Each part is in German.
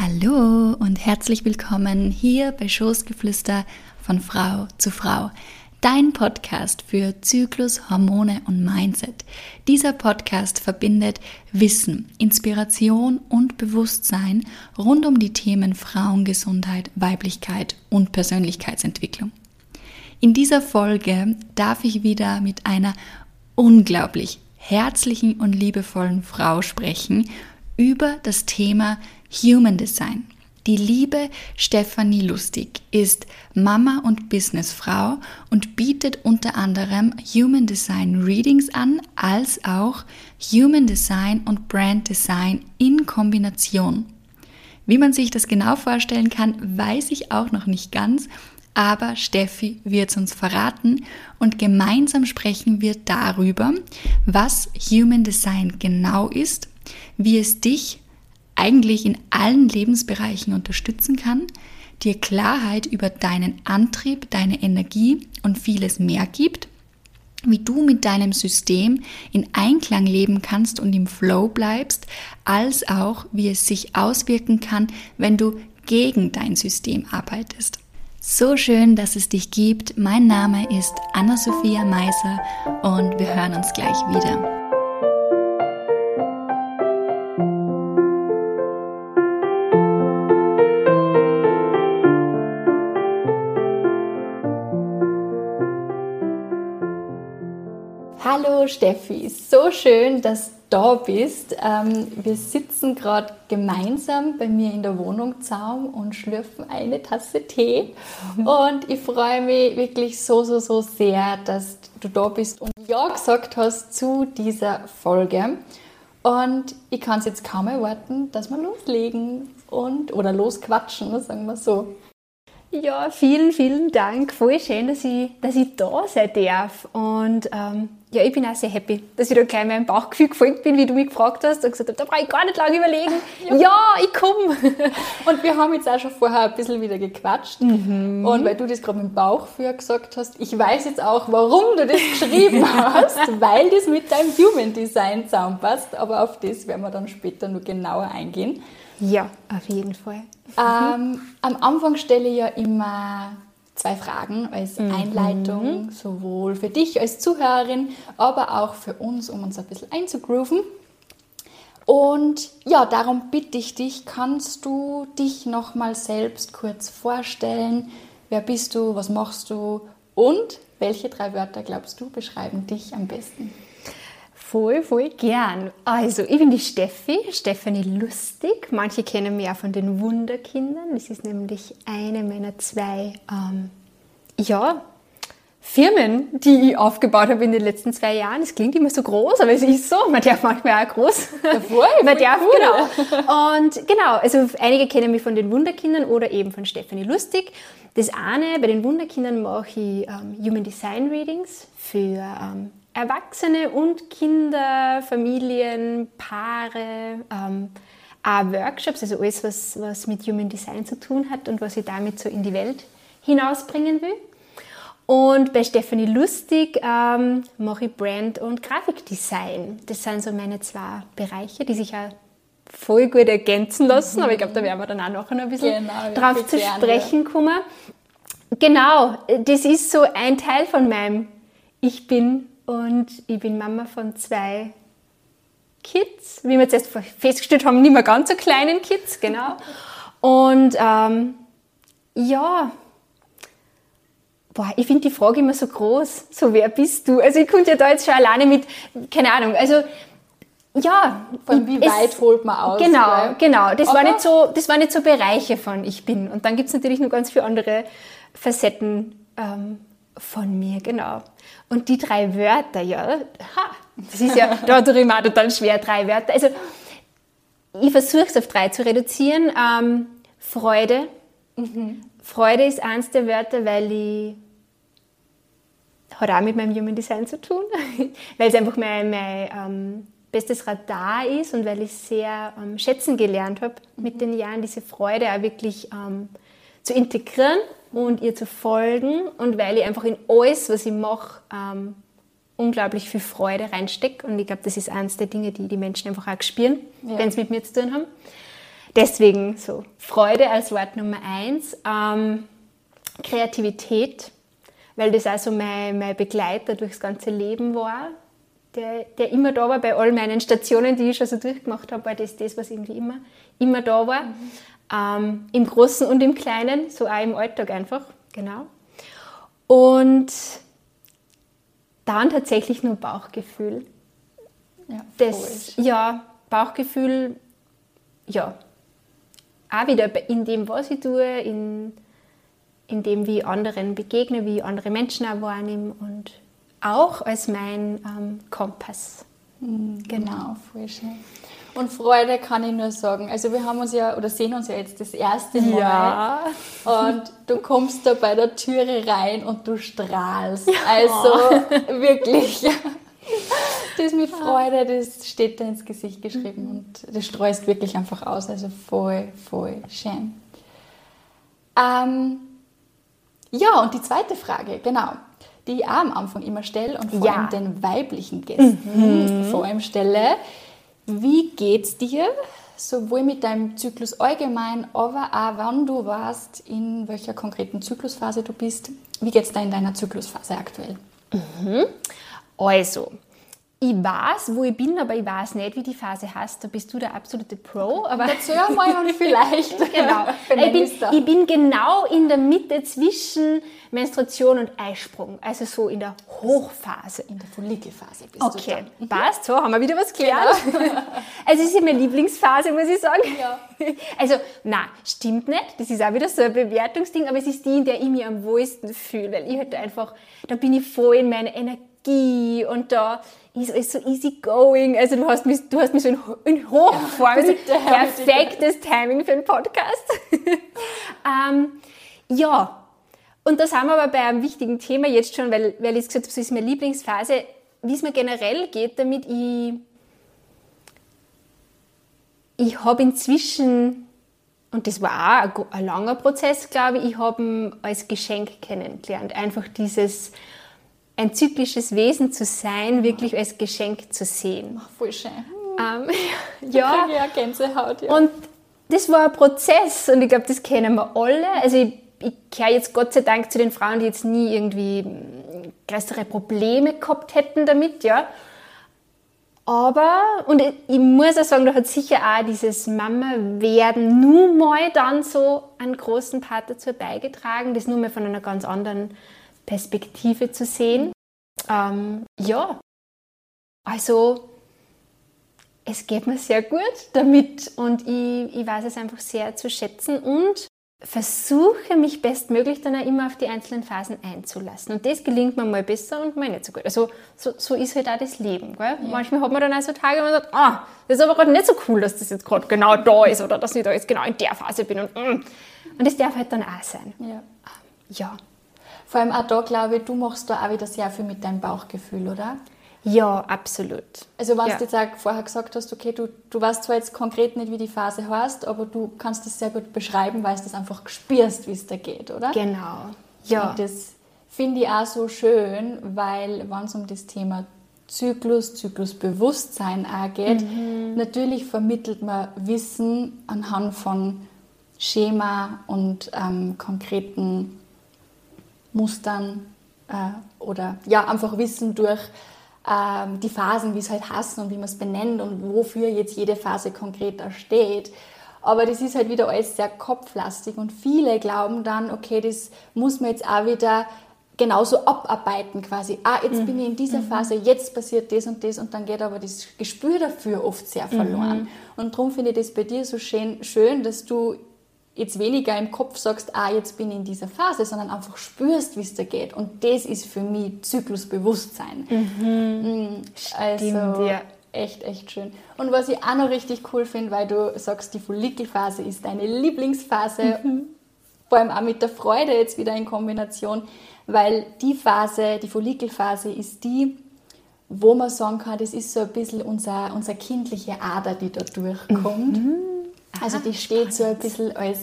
Hallo und herzlich willkommen hier bei Schoßgeflüster von Frau zu Frau. Dein Podcast für Zyklus, Hormone und Mindset. Dieser Podcast verbindet Wissen, Inspiration und Bewusstsein rund um die Themen Frauengesundheit, Weiblichkeit und Persönlichkeitsentwicklung. In dieser Folge darf ich wieder mit einer unglaublich herzlichen und liebevollen Frau sprechen über das Thema Human Design. Die liebe Stefanie Lustig ist Mama und Businessfrau und bietet unter anderem Human Design Readings an, als auch Human Design und Brand Design in Kombination. Wie man sich das genau vorstellen kann, weiß ich auch noch nicht ganz, aber Steffi wird es uns verraten und gemeinsam sprechen wir darüber, was Human Design genau ist, wie es dich eigentlich in allen Lebensbereichen unterstützen kann, dir Klarheit über deinen Antrieb, deine Energie und vieles mehr gibt, wie du mit deinem System in Einklang leben kannst und im Flow bleibst, als auch wie es sich auswirken kann, wenn du gegen dein System arbeitest. So schön, dass es dich gibt. Mein Name ist Anna-Sophia Meiser und wir hören uns gleich wieder. Hallo Steffi, so schön, dass du da bist. Ähm, wir sitzen gerade gemeinsam bei mir in der Wohnung zusammen und schlürfen eine Tasse Tee. Und ich freue mich wirklich so, so, so sehr, dass du da bist und Ja gesagt hast zu dieser Folge. Und ich kann es jetzt kaum erwarten, dass wir loslegen und oder losquatschen, sagen wir so. Ja, vielen, vielen Dank. Voll schön, dass ich, dass ich da sein darf. Und ähm, ja, ich bin auch sehr happy, dass ich da gleich meinem Bauchgefühl gefolgt bin, wie du mich gefragt hast und gesagt hast, da brauche ich gar nicht lange überlegen. ja. ja, ich komme. Und wir haben jetzt auch schon vorher ein bisschen wieder gequatscht. Mhm. Und weil du das gerade mit dem Bauchgefühl gesagt hast, ich weiß jetzt auch, warum du das geschrieben hast, weil das mit deinem Human Design zusammenpasst. Aber auf das werden wir dann später nur genauer eingehen. Ja, auf jeden Fall. Ähm, am Anfang stelle ich ja immer zwei Fragen als mhm. Einleitung, sowohl für dich als Zuhörerin, aber auch für uns, um uns ein bisschen einzugrooven. Und ja, darum bitte ich dich, kannst du dich nochmal selbst kurz vorstellen? Wer bist du? Was machst du? Und welche drei Wörter glaubst du beschreiben dich am besten? Voll, voll gern. Also, ich bin die Steffi, Stefanie Lustig. Manche kennen mich auch von den Wunderkindern. Das ist nämlich eine meiner zwei, ähm, ja, Firmen, die ich aufgebaut habe in den letzten zwei Jahren. Es klingt immer so groß, aber es ist so. Man darf manchmal auch groß. Ja, voll, Man darf, cool. genau. Und genau, also einige kennen mich von den Wunderkindern oder eben von Stefanie Lustig. Das eine, bei den Wunderkindern mache ich ähm, Human Design Readings für ähm, Erwachsene und Kinder, Familien, Paare, ähm, auch Workshops, also alles, was, was mit Human Design zu tun hat und was ich damit so in die Welt hinausbringen will. Und bei Stephanie Lustig ähm, mache ich Brand- und Grafikdesign. Das sind so meine zwei Bereiche, die sich ja voll gut ergänzen lassen, mhm. aber ich glaube, da werden wir dann auch noch ein bisschen genau, drauf zu sprechen kommen. Genau, das ist so ein Teil von meinem Ich bin und ich bin Mama von zwei Kids, wie wir jetzt erst festgestellt haben, nicht mehr ganz so kleinen Kids, genau. Und ähm, ja, boah, ich finde die Frage immer so groß, so wer bist du? Also ich könnte ja da jetzt schon alleine mit, keine Ahnung, also ja. Von wie weit es, holt man aus? Genau, weil, genau. Das war, nicht so, das war nicht so Bereiche von ich bin. Und dann gibt es natürlich noch ganz viele andere Facetten ähm, von mir, genau. Und die drei Wörter, ja, ha, das ist ja da immer total schwer, drei Wörter. Also ich versuche es auf drei zu reduzieren. Ähm, Freude. Mhm. Freude ist eins der Wörter, weil ich hat auch mit meinem Human Design zu tun, weil es einfach mein, mein ähm, bestes Radar ist und weil ich sehr ähm, schätzen gelernt habe mit mhm. den Jahren, diese Freude auch wirklich ähm, zu integrieren und ihr zu folgen und weil ich einfach in alles, was ich mache, ähm, unglaublich viel Freude reinstecke und ich glaube, das ist eines der Dinge, die die Menschen einfach auch spüren, ja. wenn sie mit mir zu tun haben. deswegen so Freude als Wort Nummer eins. Ähm, Kreativität, weil das also mein, mein Begleiter durchs ganze Leben war, der, der immer da war bei all meinen Stationen, die ich schon so durchgemacht habe, war das das, was irgendwie immer, immer da war. Mhm. Ähm, Im Großen und im Kleinen, so auch im Alltag einfach, genau. Und dann tatsächlich nur Bauchgefühl. Ja, das, ja, Bauchgefühl, ja. Auch wieder in dem, was ich tue, in, in dem, wie ich anderen begegne, wie ich andere Menschen auch wahrnehme und auch als mein ähm, Kompass. Mhm, genau, voll schön. Und Freude kann ich nur sagen. Also wir haben uns ja oder sehen uns ja jetzt das erste Mal. Ja. Und du kommst da bei der Türe rein und du strahlst. Also wirklich. Das mit Freude, das steht da ins Gesicht geschrieben mhm. und das streust wirklich einfach aus. Also voll, voll schön. Ähm, ja, und die zweite Frage, genau die ich auch am Anfang immer stelle und vor ja. allem den weiblichen Gästen mhm. vor allem stelle. Wie geht's dir? Sowohl mit deinem Zyklus allgemein, aber auch wann du warst, in welcher konkreten Zyklusphase du bist. Wie geht's da in deiner Zyklusphase aktuell? Mhm. Also, ich weiß, wo ich bin, aber ich weiß nicht, wie die Phase heißt. Da bist du der absolute Pro. Aber Erzähl mal und vielleicht. genau. ich, bin, ich bin genau in der Mitte zwischen Menstruation und Eisprung. Also so in der Hochphase. In der Follikelphase bist okay. du Okay, passt. So, haben wir wieder was gelernt. Genau. also es ist meine Lieblingsphase, muss ich sagen. Ja. Also, na, stimmt nicht. Das ist auch wieder so ein Bewertungsding, aber es ist die, in der ich mich am wohlsten fühle. Weil ich halt einfach, da bin ich voll in meiner Energie und da ist alles so easy going. Also du hast mich, du hast mich so in, in Hochform. Ja, also perfektes Timing für einen Podcast. ähm, ja, und da sind wir aber bei einem wichtigen Thema jetzt schon, weil, weil ich gesagt habe, das ist meine Lieblingsphase, wie es mir generell geht, damit ich, ich habe inzwischen, und das war auch ein, ein langer Prozess, glaube ich, ich habe ihn als Geschenk kennengelernt. Einfach dieses, ein zyklisches Wesen zu sein, wirklich als Geschenk zu sehen. Ach, voll schön. Ähm, ja. ja, Gänsehaut, ja. Und das war ein Prozess und ich glaube, das kennen wir alle. Also ich, ich gehöre jetzt Gott sei Dank zu den Frauen, die jetzt nie irgendwie größere Probleme gehabt hätten damit, ja. Aber, und ich muss auch sagen, da hat sicher auch dieses Mama-Werden nur mal dann so einen großen Part dazu beigetragen, das nur mal von einer ganz anderen Perspektive zu sehen. Ähm, ja, also es geht mir sehr gut damit und ich, ich weiß es einfach sehr zu schätzen und versuche mich bestmöglich dann auch immer auf die einzelnen Phasen einzulassen. Und das gelingt mir mal besser und mal nicht so gut. Also so, so ist halt auch das Leben. Gell? Ja. Manchmal hat man dann auch so Tage, wo man sagt, ah, das ist aber gerade nicht so cool, dass das jetzt gerade genau da ist oder dass ich da jetzt genau in der Phase bin. Und, mm. und das darf halt dann auch sein. Ja. ja. Vor allem auch da, glaube ich, du machst da auch wieder sehr viel mit deinem Bauchgefühl, oder? Ja, absolut. Also wenn ja. du jetzt auch vorher gesagt hast, okay, du, du weißt zwar jetzt konkret nicht, wie die Phase heißt, aber du kannst das sehr gut beschreiben, weil du das einfach spürst, wie es da geht, oder? Genau. Ja. Und das finde ich auch so schön, weil wenn es um das Thema Zyklus, Zyklusbewusstsein auch geht, mhm. natürlich vermittelt man Wissen anhand von Schema und ähm, konkreten Mustern äh, oder ja, einfach Wissen durch ähm, die Phasen, wie es halt hassen und wie man es benennt und wofür jetzt jede Phase konkret da steht. Aber das ist halt wieder alles sehr kopflastig und viele glauben dann, okay, das muss man jetzt auch wieder genauso abarbeiten quasi. Ah, jetzt mhm. bin ich in dieser mhm. Phase, jetzt passiert das und das und dann geht aber das Gespür dafür oft sehr verloren. Mhm. Und darum finde ich das bei dir so schön, schön, dass du jetzt weniger im Kopf sagst, ah, jetzt bin ich in dieser Phase, sondern einfach spürst, wie es da geht. Und das ist für mich Zyklusbewusstsein. Mhm. Also Stimmt, ja. echt, echt schön. Und was ich auch noch richtig cool finde, weil du sagst, die Follikelphase ist deine Lieblingsphase, mhm. vor allem auch mit der Freude jetzt wieder in Kombination, weil die Phase, die Follikelphase ist die, wo man sagen kann, das ist so ein bisschen unser, unser kindliche Ader, die da durchkommt. Mhm. Also die steht so ein bisschen als,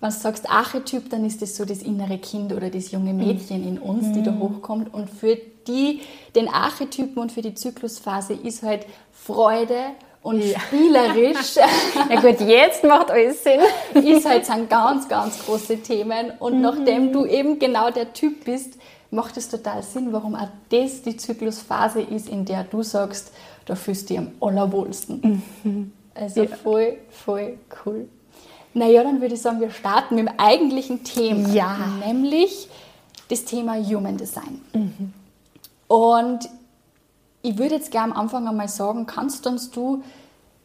wenn du sagst Archetyp, dann ist das so das innere Kind oder das junge Mädchen in uns, die da mhm. hochkommt. Und für die, den Archetypen und für die Zyklusphase ist halt Freude und ja. spielerisch. Na gut, jetzt macht alles Sinn. ist halt sind ganz, ganz große Themen. Und mhm. nachdem du eben genau der Typ bist, macht es total Sinn, warum auch das die Zyklusphase ist, in der du sagst, da fühlst du dich am allerwohlsten. Mhm. Also ja. voll, voll cool. Naja, dann würde ich sagen, wir starten mit dem eigentlichen Thema. Ja. Nämlich das Thema Human Design. Mhm. Und ich würde jetzt gerne am Anfang einmal sagen, kannst uns du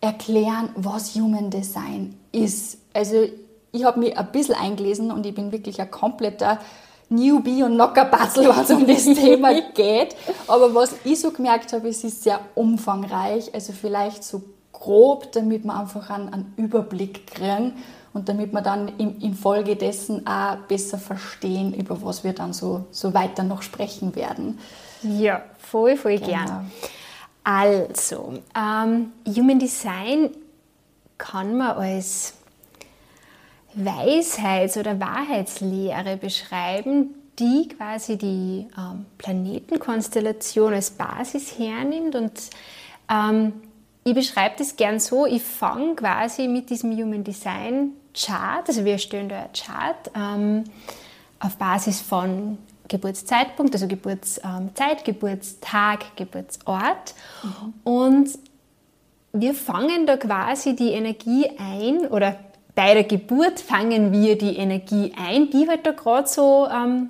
erklären, was Human Design ist? Also ich habe mich ein bisschen eingelesen und ich bin wirklich ein kompletter Newbie und Knockerbatzel, wenn es um das Thema geht. Aber was ich so gemerkt habe, es ist sehr umfangreich. Also vielleicht so grob, damit wir einfach einen, einen Überblick kriegen und damit wir dann in, infolgedessen auch besser verstehen, über was wir dann so, so weiter noch sprechen werden. Ja, voll, voll genau. gern. Also, ähm, Human Design kann man als Weisheits- oder Wahrheitslehre beschreiben, die quasi die ähm, Planetenkonstellation als Basis hernimmt. Und ähm, ich beschreibe das gern so, ich fange quasi mit diesem Human Design Chart, also wir erstellen da ein Chart ähm, auf Basis von Geburtszeitpunkt, also Geburtszeit, Geburtstag, Geburtsort. Mhm. Und wir fangen da quasi die Energie ein oder bei der Geburt fangen wir die Energie ein, die halt da gerade so, ähm,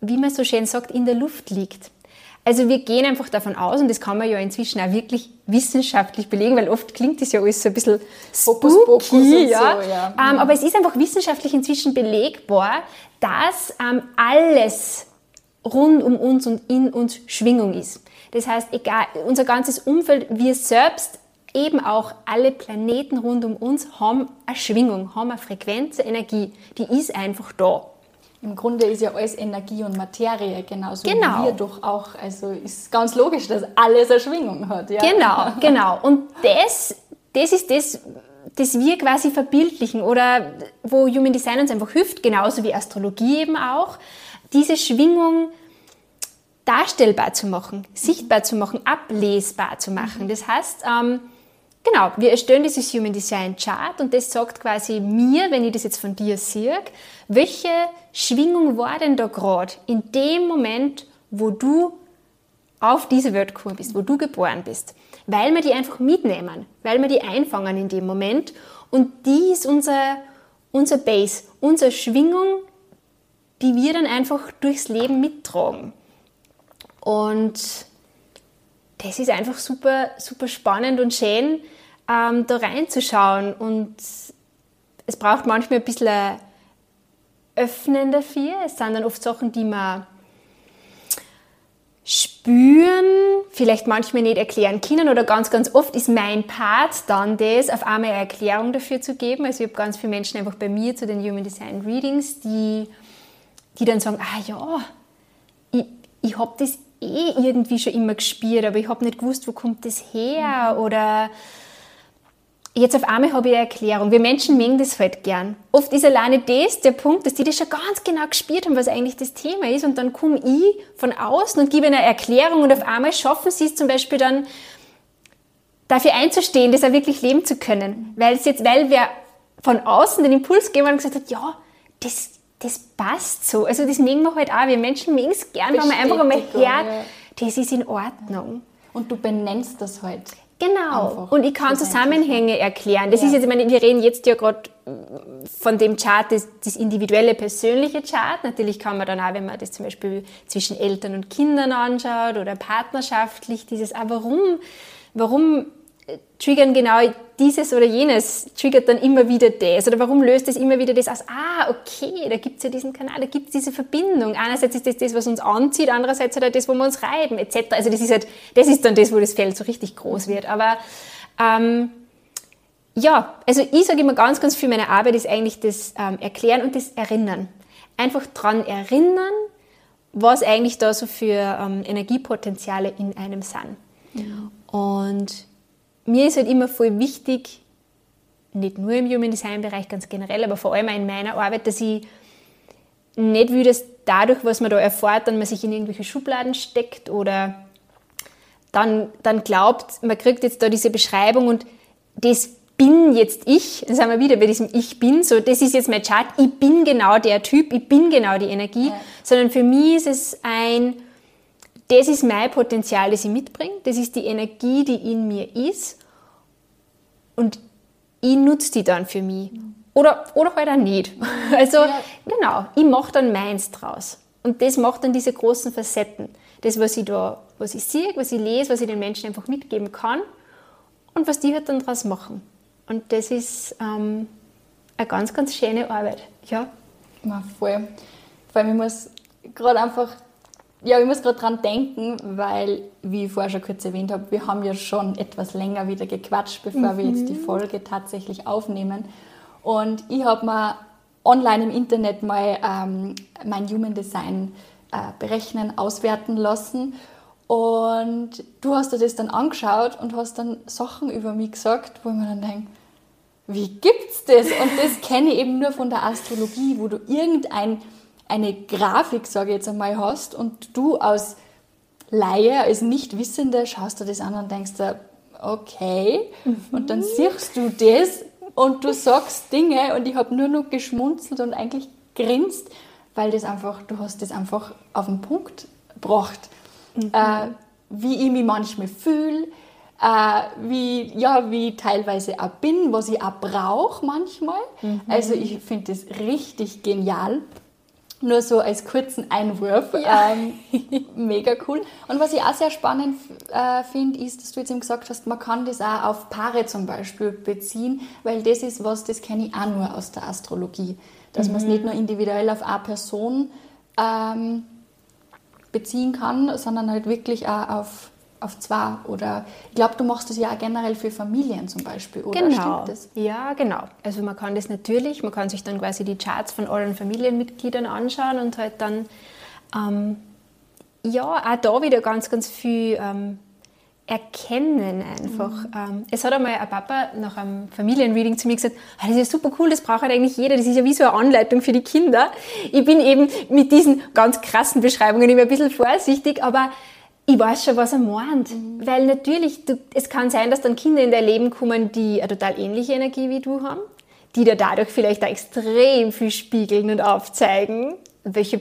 wie man so schön sagt, in der Luft liegt. Also wir gehen einfach davon aus, und das kann man ja inzwischen auch wirklich wissenschaftlich belegen, weil oft klingt das ja alles so ein bisschen spooky, Fokus, ja. So, ja. Ähm, aber es ist einfach wissenschaftlich inzwischen belegbar, dass ähm, alles rund um uns und in uns Schwingung ist. Das heißt, egal, unser ganzes Umfeld, wir selbst, eben auch alle Planeten rund um uns haben eine Schwingung, haben eine Frequenz, eine Energie. Die ist einfach da. Im Grunde ist ja alles Energie und Materie, genauso genau. wie wir doch auch. Also ist ganz logisch, dass alles eine Schwingung hat. Ja? Genau, genau. Und das, das ist das, das wir quasi verbildlichen oder wo Human Design uns einfach hilft, genauso wie Astrologie eben auch, diese Schwingung darstellbar zu machen, sichtbar zu machen, ablesbar zu machen. Das heißt, ähm, Genau, wir erstellen dieses Human Design Chart und das sagt quasi mir, wenn ich das jetzt von dir sehe, welche Schwingung war denn da gerade in dem Moment, wo du auf diese Welt gekommen bist, wo du geboren bist. Weil wir die einfach mitnehmen, weil wir die einfangen in dem Moment und die ist unser, unser Base, unsere Schwingung, die wir dann einfach durchs Leben mittragen. Und das ist einfach super, super spannend und schön, ähm, da reinzuschauen. Und es braucht manchmal ein bisschen Öffnen dafür. Es sind dann oft Sachen, die man spüren, vielleicht manchmal nicht erklären können oder ganz, ganz oft ist mein Part dann das, auf einmal eine Erklärung dafür zu geben. Also ich habe ganz viele Menschen einfach bei mir zu den Human Design Readings, die, die dann sagen, ah ja, ich, ich habe das eh irgendwie schon immer gespürt, aber ich habe nicht gewusst, wo kommt das her mhm. oder Jetzt auf einmal habe ich eine Erklärung. Wir Menschen mögen das halt gern. Oft ist alleine das der Punkt, dass die das schon ganz genau gespürt haben, was eigentlich das Thema ist. Und dann komme ich von außen und gebe eine Erklärung und auf einmal schaffen sie es zum Beispiel dann, dafür einzustehen, das auch wirklich leben zu können. Weil es jetzt, weil wir von außen den Impuls geben und gesagt hat, ja, das, das passt so. Also das mögen wir halt auch. Wir Menschen mögen es gern, wenn man einfach einmal hört, ja. das ist in Ordnung. Und du benennst das halt. Genau. Einfach und ich kann Zusammenhänge erklären. Das ja. ist jetzt, ich meine, wir reden jetzt ja gerade von dem Chart, das, das, individuelle, persönliche Chart. Natürlich kann man dann auch, wenn man das zum Beispiel zwischen Eltern und Kindern anschaut oder partnerschaftlich, dieses, aber warum, warum triggern genau dieses oder jenes, triggert dann immer wieder das? Oder warum löst es immer wieder das aus? Ah, okay, da gibt es ja diesen Kanal, da gibt es diese Verbindung. Einerseits ist das das, was uns anzieht, andererseits halt das, wo wir uns reiben, etc. Also das ist halt, das ist dann das, wo das Feld so richtig groß wird. Aber ähm, ja, also ich sage immer ganz, ganz viel, meine Arbeit ist eigentlich das ähm, Erklären und das Erinnern. Einfach dran erinnern, was eigentlich da so für ähm, Energiepotenziale in einem sind. Ja. Und mir ist halt immer voll wichtig, nicht nur im Human Design Bereich ganz generell, aber vor allem auch in meiner Arbeit, dass ich nicht will, dass dadurch, was man da erfährt, dann man sich in irgendwelche Schubladen steckt oder dann, dann glaubt, man kriegt jetzt da diese Beschreibung und das bin jetzt ich, das haben wir wieder bei diesem Ich bin, so das ist jetzt mein Chart, ich bin genau der Typ, ich bin genau die Energie, ja. sondern für mich ist es ein, das ist mein Potenzial, das ich mitbringe, das ist die Energie, die in mir ist und ich nutze die dann für mich. Oder, oder halt auch nicht. Also ja. genau, ich mache dann meins draus. Und das macht dann diese großen Facetten. Das, was ich da, was ich sehe, was ich lese, was ich den Menschen einfach mitgeben kann und was die halt dann draus machen. Und das ist ähm, eine ganz, ganz schöne Arbeit. Ja. ja voll. Vor allem, ich muss gerade einfach, ja, ich muss gerade dran denken, weil, wie ich vorher schon kurz erwähnt habe, wir haben ja schon etwas länger wieder gequatscht, bevor mhm. wir jetzt die mhm. Folge tatsächlich aufnehmen. Und ich habe mir online im Internet mal ähm, mein Human Design äh, berechnen, auswerten lassen. Und du hast dir das dann angeschaut und hast dann Sachen über mich gesagt, wo ich mir dann denke, wie gibt's das? Und das kenne ich eben nur von der Astrologie, wo du irgendeine Grafik, sage ich jetzt einmal, hast und du als Laie, als Nichtwissende schaust du das an und denkst dir, okay, mhm. und dann siehst du das und du sagst Dinge und ich habe nur noch geschmunzelt und eigentlich grinst, weil das einfach, du hast das einfach auf den Punkt gebracht. Mhm. Äh, wie ich mich manchmal fühle, äh, wie, ja, wie teilweise auch bin, was ich auch brauche manchmal. Mhm. Also ich finde das richtig genial. Nur so als kurzen Einwurf. Ja. Ähm, mega cool. Und was ich auch sehr spannend äh, finde, ist, dass du jetzt eben gesagt hast, man kann das auch auf Paare zum Beispiel beziehen, weil das ist was, das kenne ich auch nur aus der Astrologie. Dass mhm. man es nicht nur individuell auf eine Person ähm, beziehen kann, sondern halt wirklich auch auf auf zwei oder ich glaube, du machst das ja auch generell für Familien zum Beispiel, oder? Genau. Ja, genau. Also man kann das natürlich, man kann sich dann quasi die Charts von allen Familienmitgliedern anschauen und halt dann ähm, ja auch da wieder ganz, ganz viel ähm, erkennen einfach. Mhm. Ähm, es hat einmal ein Papa nach einem Familienreading zu mir gesagt, ah, das ist ja super cool, das braucht halt eigentlich jeder, das ist ja wie so eine Anleitung für die Kinder. Ich bin eben mit diesen ganz krassen Beschreibungen immer ein bisschen vorsichtig, aber ich weiß schon, was er meint. Mhm. Weil natürlich, du, es kann sein, dass dann Kinder in dein Leben kommen, die eine total ähnliche Energie wie du haben, die dir dadurch vielleicht auch extrem viel spiegeln und aufzeigen, welche,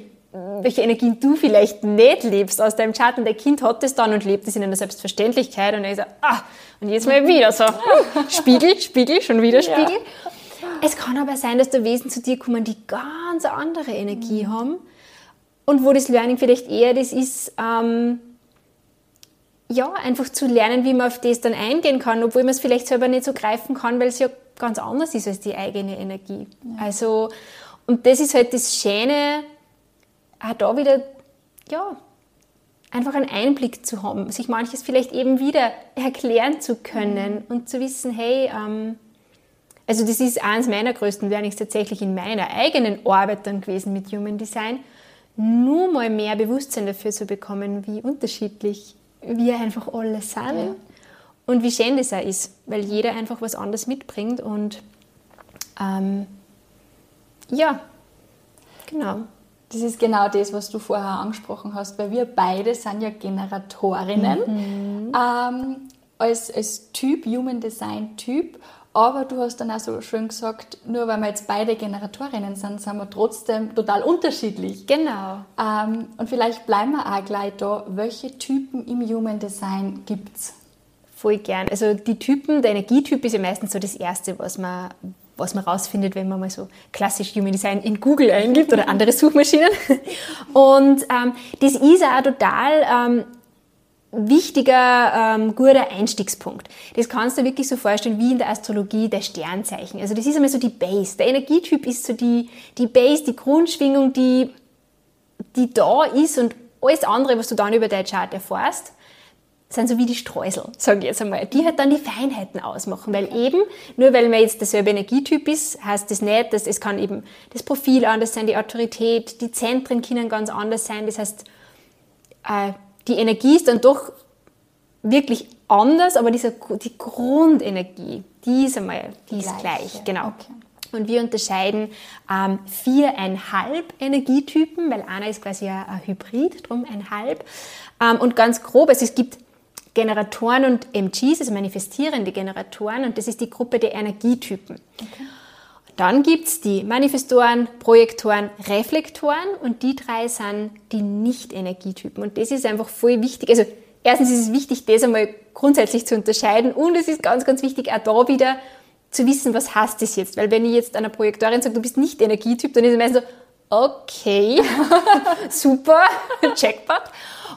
welche Energien du vielleicht nicht lebst aus deinem Chart. Und der Kind hat das dann und lebt es in einer Selbstverständlichkeit. Und er sagt, ah, und jetzt mal wieder so, Spiegel, Spiegel, schon wieder Spiegel. Ja. Es kann aber sein, dass da Wesen zu dir kommen, die ganz andere Energie mhm. haben und wo das Learning vielleicht eher das ist, ähm, ja, einfach zu lernen, wie man auf das dann eingehen kann, obwohl man es vielleicht selber nicht so greifen kann, weil es ja ganz anders ist als die eigene Energie. Ja. Also, und das ist halt das Schöne, auch da wieder, ja, einfach einen Einblick zu haben, sich manches vielleicht eben wieder erklären zu können mhm. und zu wissen, hey, ähm, also das ist eines meiner größten Learnings tatsächlich in meiner eigenen Arbeit dann gewesen mit Human Design, nur mal mehr Bewusstsein dafür zu bekommen, wie unterschiedlich wir einfach alle sind. Ja. Und wie schön das auch ist, weil jeder einfach was anderes mitbringt und ähm, ja, genau. Das ist genau das, was du vorher angesprochen hast, weil wir beide sind ja Generatorinnen mhm. ähm, als, als Typ, Human Design Typ aber du hast dann auch so schön gesagt, nur weil wir jetzt beide Generatorinnen sind, sind wir trotzdem total unterschiedlich. Genau. Ähm, und vielleicht bleiben wir auch gleich da. Welche Typen im Human Design gibt es? Voll gern. Also die Typen, der Energietyp ist ja meistens so das Erste, was man, was man rausfindet, wenn man mal so klassisch Human Design in Google eingibt oder andere Suchmaschinen. Und ähm, das ist auch total ähm, wichtiger, ähm, guter Einstiegspunkt. Das kannst du dir wirklich so vorstellen wie in der Astrologie der Sternzeichen. Also das ist einmal so die Base. Der Energietyp ist so die, die Base, die Grundschwingung, die, die da ist und alles andere, was du dann über dein Chart erfährst, sind so wie die Streusel, sage ich jetzt einmal, die halt dann die Feinheiten ausmachen, weil eben, nur weil man jetzt derselbe Energietyp ist, heißt das nicht, dass es kann eben das Profil anders sein, die Autorität, die Zentren können ganz anders sein, das heißt, äh, die Energie ist dann doch wirklich anders, aber diese, die Grundenergie, die ist einmal, die, ist gleich, genau. Okay. Und wir unterscheiden ähm, viereinhalb Energietypen, weil einer ist quasi ein, ein Hybrid, drum ein halb. Ähm, und ganz grob, also es gibt Generatoren und MGs, also manifestierende Generatoren, und das ist die Gruppe der Energietypen. Okay. Dann gibt es die Manifestoren, Projektoren, Reflektoren und die drei sind die Nicht-Energietypen. Und das ist einfach voll wichtig. Also erstens ist es wichtig, das einmal grundsätzlich zu unterscheiden und es ist ganz, ganz wichtig, auch da wieder zu wissen, was heißt das jetzt? Weil wenn ich jetzt einer Projektorin sage, du bist nicht Energietyp, dann ist es meistens so, okay, super, Jackpot.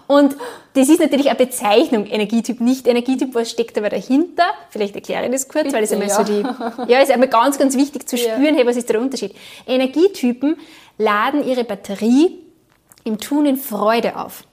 Und das ist natürlich eine Bezeichnung, Energietyp, nicht Energietyp, was steckt aber dahinter? Vielleicht erkläre ich das kurz, Bitte, weil das einmal ja. so die, ja, ist einmal ganz, ganz wichtig zu spüren, ja. hey, was ist der Unterschied? Energietypen laden ihre Batterie im Tun in Freude auf.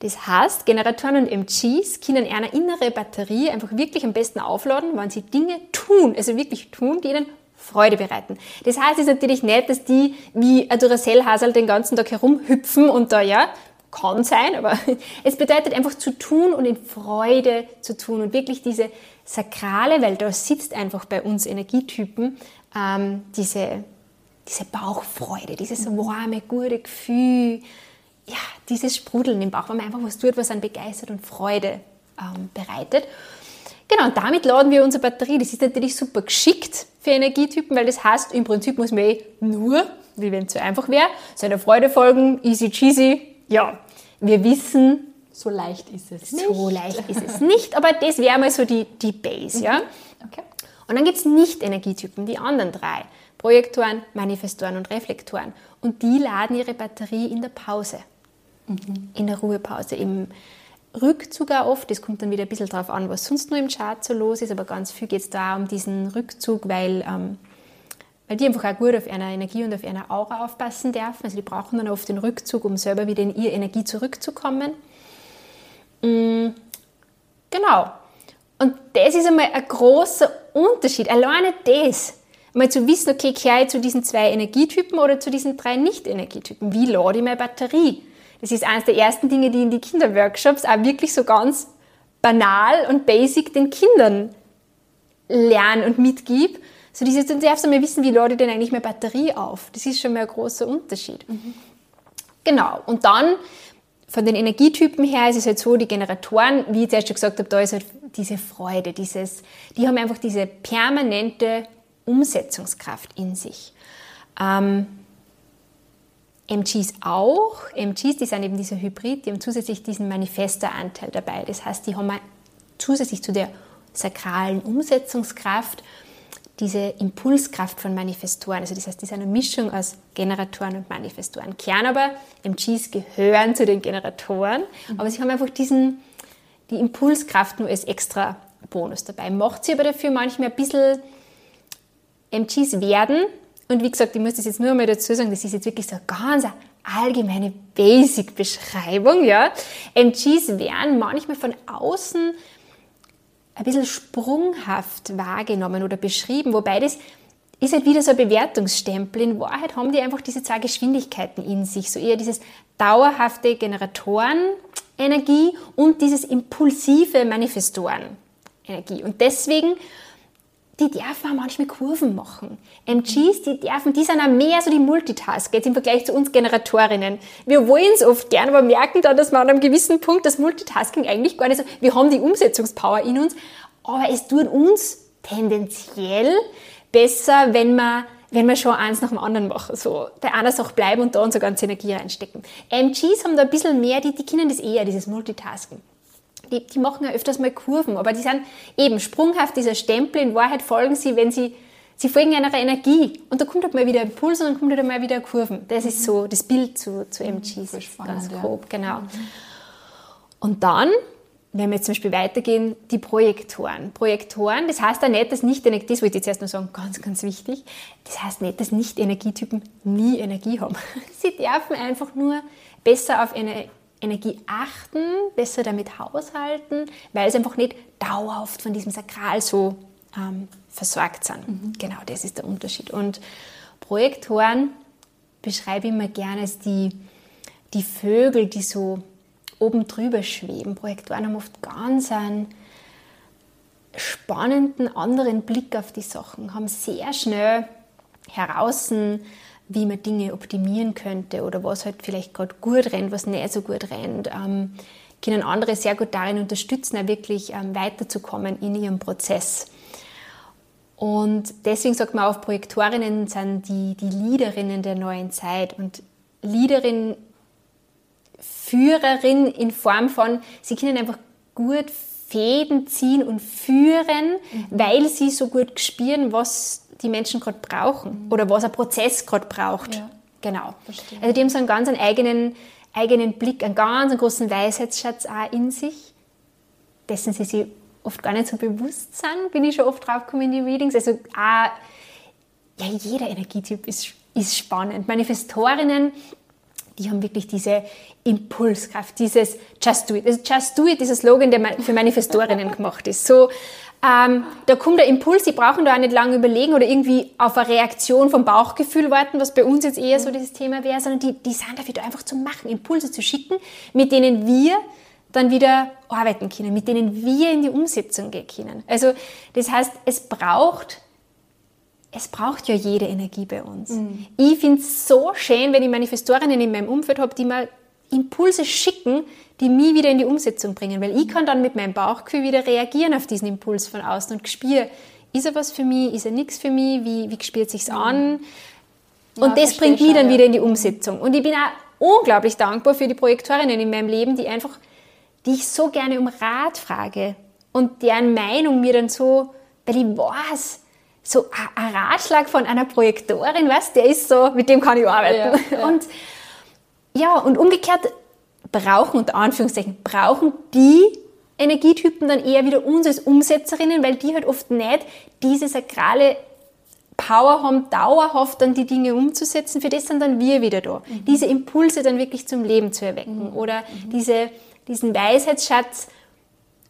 Das heißt, Generatoren und MGs können eine innere Batterie einfach wirklich am besten aufladen, wenn sie Dinge tun, also wirklich tun, die ihnen Freude bereiten. Das heißt ist natürlich nicht, dass die wie ein Duracell-Hasel den ganzen Tag herumhüpfen und da, ja, kann sein, aber es bedeutet einfach zu tun und in Freude zu tun und wirklich diese sakrale, weil da sitzt einfach bei uns Energietypen ähm, diese, diese Bauchfreude, dieses warme, gute Gefühl, ja, dieses Sprudeln im Bauch, wenn man einfach was tut, was einen begeistert und Freude ähm, bereitet. Genau, und damit laden wir unsere Batterie. Das ist natürlich super geschickt für Energietypen, weil das heißt, im Prinzip muss man eh nur, wie wenn es so einfach wäre, seiner Freude folgen, easy cheesy. Ja, wir wissen, so leicht ist es nicht. So leicht ist es nicht, aber das wäre mal so die, die Base, ja? Mhm. Okay. Und dann gibt es Nicht-Energietypen, die anderen drei. Projektoren, Manifestoren und Reflektoren. Und die laden ihre Batterie in der Pause mhm. in der Ruhepause, im Rückzug auch oft. Das kommt dann wieder ein bisschen darauf an, was sonst nur im Chart so los ist, aber ganz viel geht es da um diesen Rückzug, weil, ähm, weil die einfach auch gut auf einer Energie und auf einer Aura aufpassen dürfen. Also die brauchen dann oft den Rückzug, um selber wieder in ihre Energie zurückzukommen. Mhm. Genau. Und das ist einmal ein großer Unterschied. Alleine das, mal zu wissen, okay, kehre ich zu diesen zwei Energietypen oder zu diesen drei Nicht-Energietypen. Wie lade ich meine Batterie? Das ist eines der ersten Dinge, die in die Kinderworkshops auch wirklich so ganz banal und basic den Kindern lernen und mitgib. So dieses, dann darfst du mal wissen, wie lade ich denn eigentlich meine Batterie auf? Das ist schon mal ein großer Unterschied. Mhm. Genau. Und dann von den Energietypen her ist es halt so, die Generatoren, wie ich zuerst schon gesagt habe, da ist halt diese Freude, dieses, die haben einfach diese permanente Umsetzungskraft in sich. Ähm, MGs auch. MGs, die sind eben dieser Hybrid, die haben zusätzlich diesen Manifester-Anteil dabei. Das heißt, die haben zusätzlich zu der sakralen Umsetzungskraft diese Impulskraft von Manifestoren. Also das heißt, die sind eine Mischung aus Generatoren und Manifestoren. Kern aber, MGs gehören zu den Generatoren, mhm. aber sie haben einfach diesen, die Impulskraft nur als extra Bonus dabei. Macht sie aber dafür manchmal ein bisschen MGs werden und wie gesagt, ich muss das jetzt nur einmal dazu sagen, das ist jetzt wirklich so eine ganz allgemeine Basic-Beschreibung. Ja. MGs werden manchmal von außen ein bisschen sprunghaft wahrgenommen oder beschrieben, wobei das ist halt wieder so ein Bewertungsstempel. In Wahrheit haben die einfach diese zwei Geschwindigkeiten in sich, so eher dieses dauerhafte Generatorenenergie und dieses impulsive Manifestorenenergie. Und deswegen die dürfen auch manchmal Kurven machen. MGs, die dürfen, die sind auch mehr so die Multitasker jetzt im Vergleich zu uns Generatorinnen. Wir wollen es oft gerne, aber merken dann, dass wir an einem gewissen Punkt das Multitasking eigentlich gar nicht so, wir haben die Umsetzungspower in uns, aber es tut uns tendenziell besser, wenn wir wenn wir schon eins nach dem anderen machen, so bei einer Sache bleiben und da unsere ganze Energie reinstecken. MGs haben da ein bisschen mehr, die, die kennen das eher, dieses Multitasking die, die machen ja öfters mal Kurven, aber die sind eben sprunghaft, dieser Stempel. In Wahrheit folgen sie, wenn sie, sie folgen einer Energie. Und da kommt halt mal wieder ein Impuls und dann kommt halt mal wieder Kurven. Das ist so das Bild zu, zu MGs. Mhm, spannend, ganz grob, ja. genau. Mhm. Und dann, wenn wir jetzt zum Beispiel weitergehen, die Projektoren. Projektoren, das heißt auch nicht, dass nicht Energie, das wollte ich jetzt erst nur sagen, ganz, ganz wichtig, das heißt nicht, dass nicht Energietypen nie Energie haben. Sie dürfen einfach nur besser auf eine Energie achten, besser damit haushalten, weil sie einfach nicht dauerhaft von diesem Sakral so ähm, versorgt sind. Mhm. Genau, das ist der Unterschied. Und Projektoren beschreibe ich immer gerne als die, die Vögel, die so oben drüber schweben. Projektoren haben oft ganz einen spannenden anderen Blick auf die Sachen, haben sehr schnell heraus wie man Dinge optimieren könnte oder was halt vielleicht gerade gut rennt, was nicht so gut rennt. Ähm, können andere sehr gut darin unterstützen, auch wirklich ähm, weiterzukommen in ihrem Prozess. Und deswegen sagt man auch, Projektorinnen sind die, die Leaderinnen der neuen Zeit. Und Leaderin, Führerin in Form von, sie können einfach gut Fäden ziehen und führen, mhm. weil sie so gut spüren, was die Menschen gerade brauchen mhm. oder was ein Prozess gerade braucht. Ja. Genau. Verstehe. Also die haben so einen ganz einen eigenen, eigenen Blick, einen ganz einen großen Weisheitsschatz auch in sich, dessen sie sich oft gar nicht so bewusst sind, bin ich schon oft draufgekommen in die Readings. Also auch, ja, jeder Energietyp ist, ist spannend. Manifestorinnen, die haben wirklich diese Impulskraft, dieses Just Do It. Also Just Do It ist ein Slogan, der für Manifestorinnen gemacht ist. So, ähm, da kommt der Impuls, die brauchen da auch nicht lange überlegen oder irgendwie auf eine Reaktion vom Bauchgefühl warten, was bei uns jetzt eher so dieses Thema wäre, sondern die, die sind dafür da einfach zu machen, Impulse zu schicken, mit denen wir dann wieder arbeiten können, mit denen wir in die Umsetzung gehen können. Also das heißt, es braucht, es braucht ja jede Energie bei uns. Mhm. Ich finde es so schön, wenn ich Manifestorinnen in meinem Umfeld habe, die mir Impulse schicken, die mich wieder in die Umsetzung bringen, weil ich kann dann mit meinem Bauchgefühl wieder reagieren auf diesen Impuls von außen und spüre, ist er was für mich, ist er nichts für mich, wie, wie spürt sich's mhm. an? Und ja, das bringt mich dann wieder in die Umsetzung. Und ich bin auch unglaublich dankbar für die Projektorinnen in meinem Leben, die einfach die ich so gerne um Rat frage und deren Meinung mir dann so, weil ich weiß, so ein Ratschlag von einer Projektorin, was, der ist so, mit dem kann ich arbeiten. Ja, ja. Und ja, und umgekehrt brauchen, unter Anführungszeichen, brauchen die Energietypen dann eher wieder uns als Umsetzerinnen, weil die halt oft nicht diese sakrale Power haben, dauerhaft dann die Dinge umzusetzen. Für das sind dann wir wieder da. Mhm. Diese Impulse dann wirklich zum Leben zu erwecken mhm. oder mhm. diese diesen Weisheitsschatz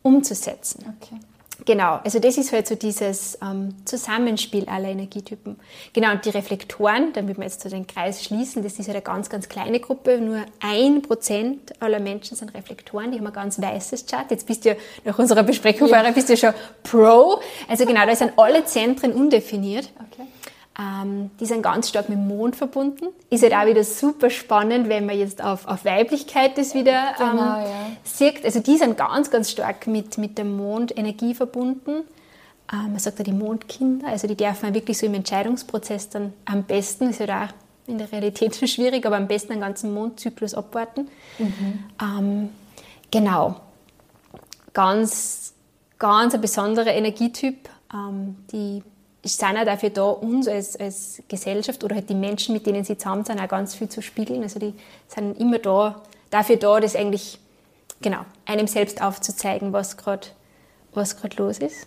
umzusetzen. Okay. Genau, also das ist halt so dieses ähm, Zusammenspiel aller Energietypen. Genau, und die Reflektoren, damit wir jetzt so den Kreis schließen, das ist halt eine ganz, ganz kleine Gruppe. Nur ein Prozent aller Menschen sind Reflektoren, die haben ein ganz weißes Chart. Jetzt bist du ja nach unserer Besprechung ja. vorher bist du schon Pro. Also genau, da sind alle Zentren undefiniert. Okay. Ähm, die sind ganz stark mit dem Mond verbunden. Ist halt auch wieder super spannend, wenn man jetzt auf, auf Weiblichkeit das wieder ähm, genau, ja. sieht. Also die sind ganz, ganz stark mit, mit der Mondenergie verbunden. Ähm, man sagt ja die Mondkinder, also die dürfen wirklich so im Entscheidungsprozess dann am besten, ist halt auch in der Realität schwierig, aber am besten einen ganzen Mondzyklus abwarten. Mhm. Ähm, genau. Ganz, ganz ein besonderer Energietyp, ähm, die sind auch dafür da, uns als, als Gesellschaft oder halt die Menschen, mit denen sie zusammen sind, auch ganz viel zu spiegeln. Also die sind immer da, dafür da, das eigentlich, genau, einem selbst aufzuzeigen, was gerade was los ist.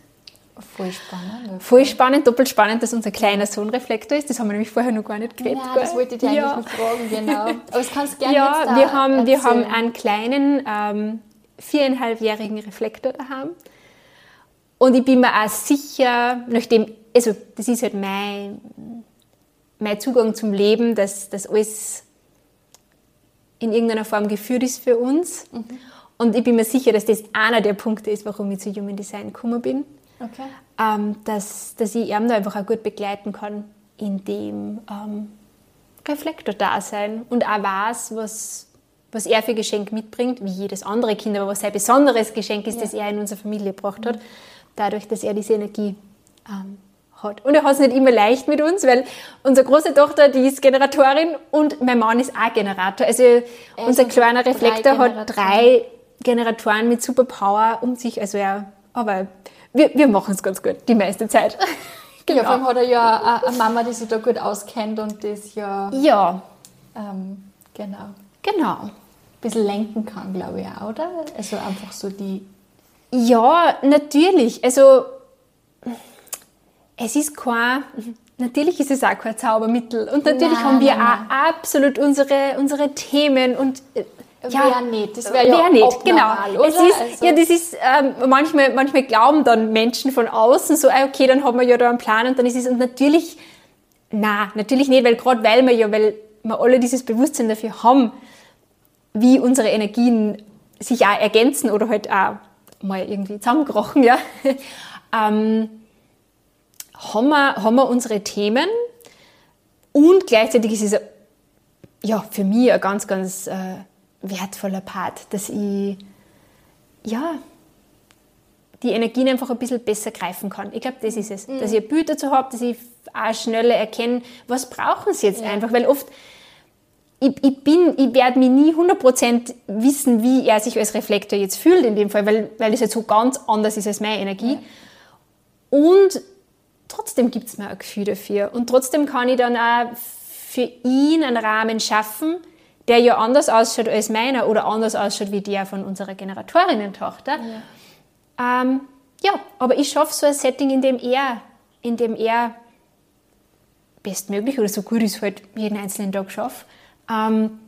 Voll spannend. Voll spannend, doppelt spannend, dass unser kleiner Sohn Reflektor ist. Das haben wir nämlich vorher noch gar nicht geredet. Ja, das wollte ich dir ja. eigentlich fragen, genau. Aber das kannst du gerne Ja, jetzt wir haben, wir haben einen kleinen, ähm, viereinhalbjährigen Reflektor daheim. Und ich bin mir auch sicher, nachdem also das ist halt mein, mein Zugang zum Leben, dass das alles in irgendeiner Form geführt ist für uns. Mhm. Und ich bin mir sicher, dass das einer der Punkte ist, warum ich zu Human Design gekommen bin. Okay. Ähm, dass, dass ich ihn da einfach auch gut begleiten kann, in dem ähm, Reflektor da sein und auch weiß, was, was er für Geschenk mitbringt, wie jedes andere Kind, aber was sein besonderes Geschenk ist, ja. das er in unsere Familie gebracht hat, dadurch, dass er diese Energie ähm, hat. Und er hat es nicht immer leicht mit uns, weil unsere große Tochter, die ist Generatorin und mein Mann ist auch Generator. Also, also unser kleiner Reflektor hat drei Generatoren mit Superpower um sich. Also ja, aber wir, wir machen es ganz gut, die meiste Zeit. genau. Ja, vor allem hat er ja eine Mama, die sich da gut auskennt und das ja... Ja. Ähm, genau. Genau. Ein bisschen lenken kann, glaube ich auch, oder? Also einfach so die... Ja, natürlich. Also es ist kein, natürlich ist es auch kein Zaubermittel. Und natürlich nein, haben wir nein, auch absolut unsere, unsere Themen und äh, ja, wer nicht, das wäre ja nicht, genau. Normal, es ist, also. Ja, das ist, ähm, manchmal, manchmal glauben dann Menschen von außen so, ah, okay, dann haben wir ja da einen Plan und dann ist es, und natürlich, na, natürlich nicht, weil gerade weil wir ja, weil wir alle dieses Bewusstsein dafür haben, wie unsere Energien sich auch ergänzen oder halt auch mal irgendwie zusammengebrochen, ja, ähm, haben wir, haben wir unsere Themen und gleichzeitig ist es ja, für mich ein ganz, ganz äh, wertvoller Part, dass ich ja, die Energien einfach ein bisschen besser greifen kann. Ich glaube, das ist es. Mhm. Dass ich ein Bild dazu habe, dass ich auch schneller erkenne, was brauchen sie jetzt ja. einfach. Weil oft, ich, ich, bin, ich werde mir nie 100% wissen, wie er sich als Reflektor jetzt fühlt in dem Fall, weil, weil das jetzt so ganz anders ist als meine Energie. Ja. Und trotzdem gibt es mir ein Gefühl dafür. Und trotzdem kann ich dann auch für ihn einen Rahmen schaffen, der ja anders ausschaut als meiner oder anders ausschaut wie der von unserer Generatorinnen-Tochter. Ja. Ähm, ja, aber ich schaffe so ein Setting, in dem er, in dem er bestmöglich oder so gut ich halt jeden einzelnen Tag schaffe, ähm,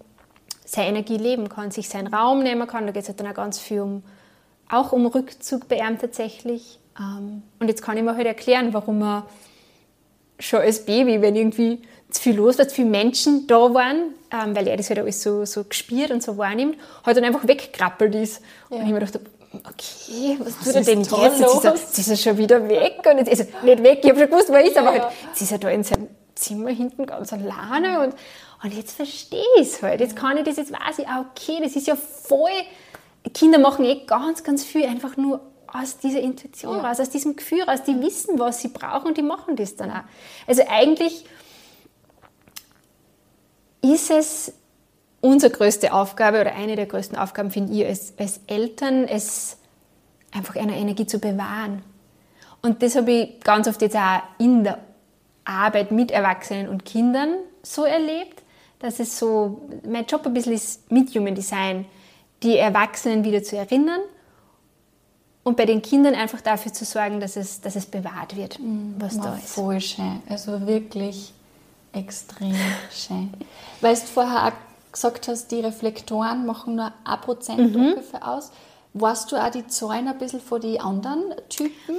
seine Energie leben kann, sich seinen Raum nehmen kann. Da geht es halt dann auch ganz viel um, auch um Rückzug bei ihm tatsächlich. Ähm, und jetzt kann ich mir halt erklären, warum er schon als Baby, wenn irgendwie zu viel los war, zu viele Menschen da waren, ähm, weil er das halt alles so, so gespielt und so wahrnimmt, halt dann einfach weggekrabbelt ist. Ja. Und ich mir dachte, okay, was, was tut er denn jetzt? Jetzt ist, er, jetzt ist er schon wieder weg. Und jetzt ist er nicht weg, ich habe schon gewusst, wo er ist, ja, aber halt, jetzt ist er da in seinem Zimmer hinten ganz alleine und, und jetzt verstehe ich es halt. Jetzt kann ich das, jetzt weiß ich, ah, okay, das ist ja voll, Kinder machen eh ganz, ganz viel einfach nur aus dieser Intuition ja. raus, aus diesem Gefühl raus. Die wissen, was sie brauchen und die machen das dann auch. Also eigentlich ist es unsere größte Aufgabe oder eine der größten Aufgaben, finde ich, als, als Eltern, es einfach eine Energie zu bewahren. Und das habe ich ganz oft jetzt auch in der Arbeit mit Erwachsenen und Kindern so erlebt, dass es so, mein Job ein bisschen ist mit Human Design, die Erwachsenen wieder zu erinnern und bei den Kindern einfach dafür zu sorgen, dass es, dass es bewahrt wird, mhm. was da ist. Voll schön. Also wirklich extrem schön. Weil du vorher auch gesagt hast, die Reflektoren machen nur ein Prozent mhm. ungefähr aus. Weißt du auch die Zahlen ein bisschen von den anderen Typen?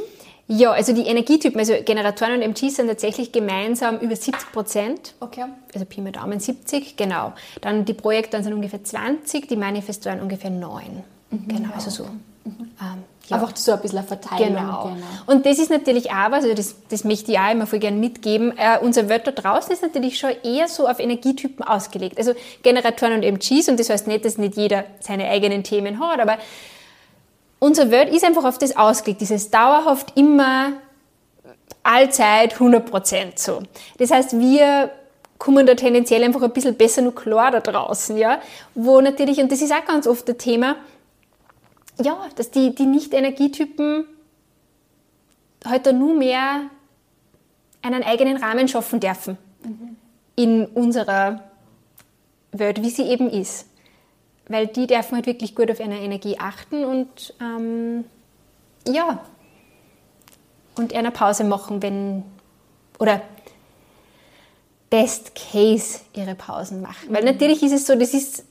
Ja, also die Energietypen, also Generatoren und MGs sind tatsächlich gemeinsam über 70 Prozent. Okay. Also Pi mal Daumen 70, genau. Dann die Projektoren sind ungefähr 20, die Manifestoren ungefähr 9. Mhm, genau, also so. Mhm. Ähm, ja. Einfach so ein bisschen eine Verteilung. Genau. genau. Und das ist natürlich auch was, also das, das möchte ich auch immer voll gerne mitgeben. Äh, unser Wörter draußen ist natürlich schon eher so auf Energietypen ausgelegt. Also Generatoren und MGs, und das heißt nicht, dass nicht jeder seine eigenen Themen hat, aber unser Word ist einfach auf das ausgelegt, dieses dauerhaft immer allzeit 100% so. Das heißt, wir kommen da tendenziell einfach ein bisschen besser nur klar da draußen, ja, wo natürlich, und das ist auch ganz oft das Thema, ja, dass die, die Nicht-Energietypen heute nur mehr einen eigenen Rahmen schaffen dürfen mhm. in unserer Welt, wie sie eben ist weil die dürfen halt wirklich gut auf ihre Energie achten und ähm, ja, und eine Pause machen, wenn, oder best case ihre Pausen machen. Weil natürlich ist es so, das ist,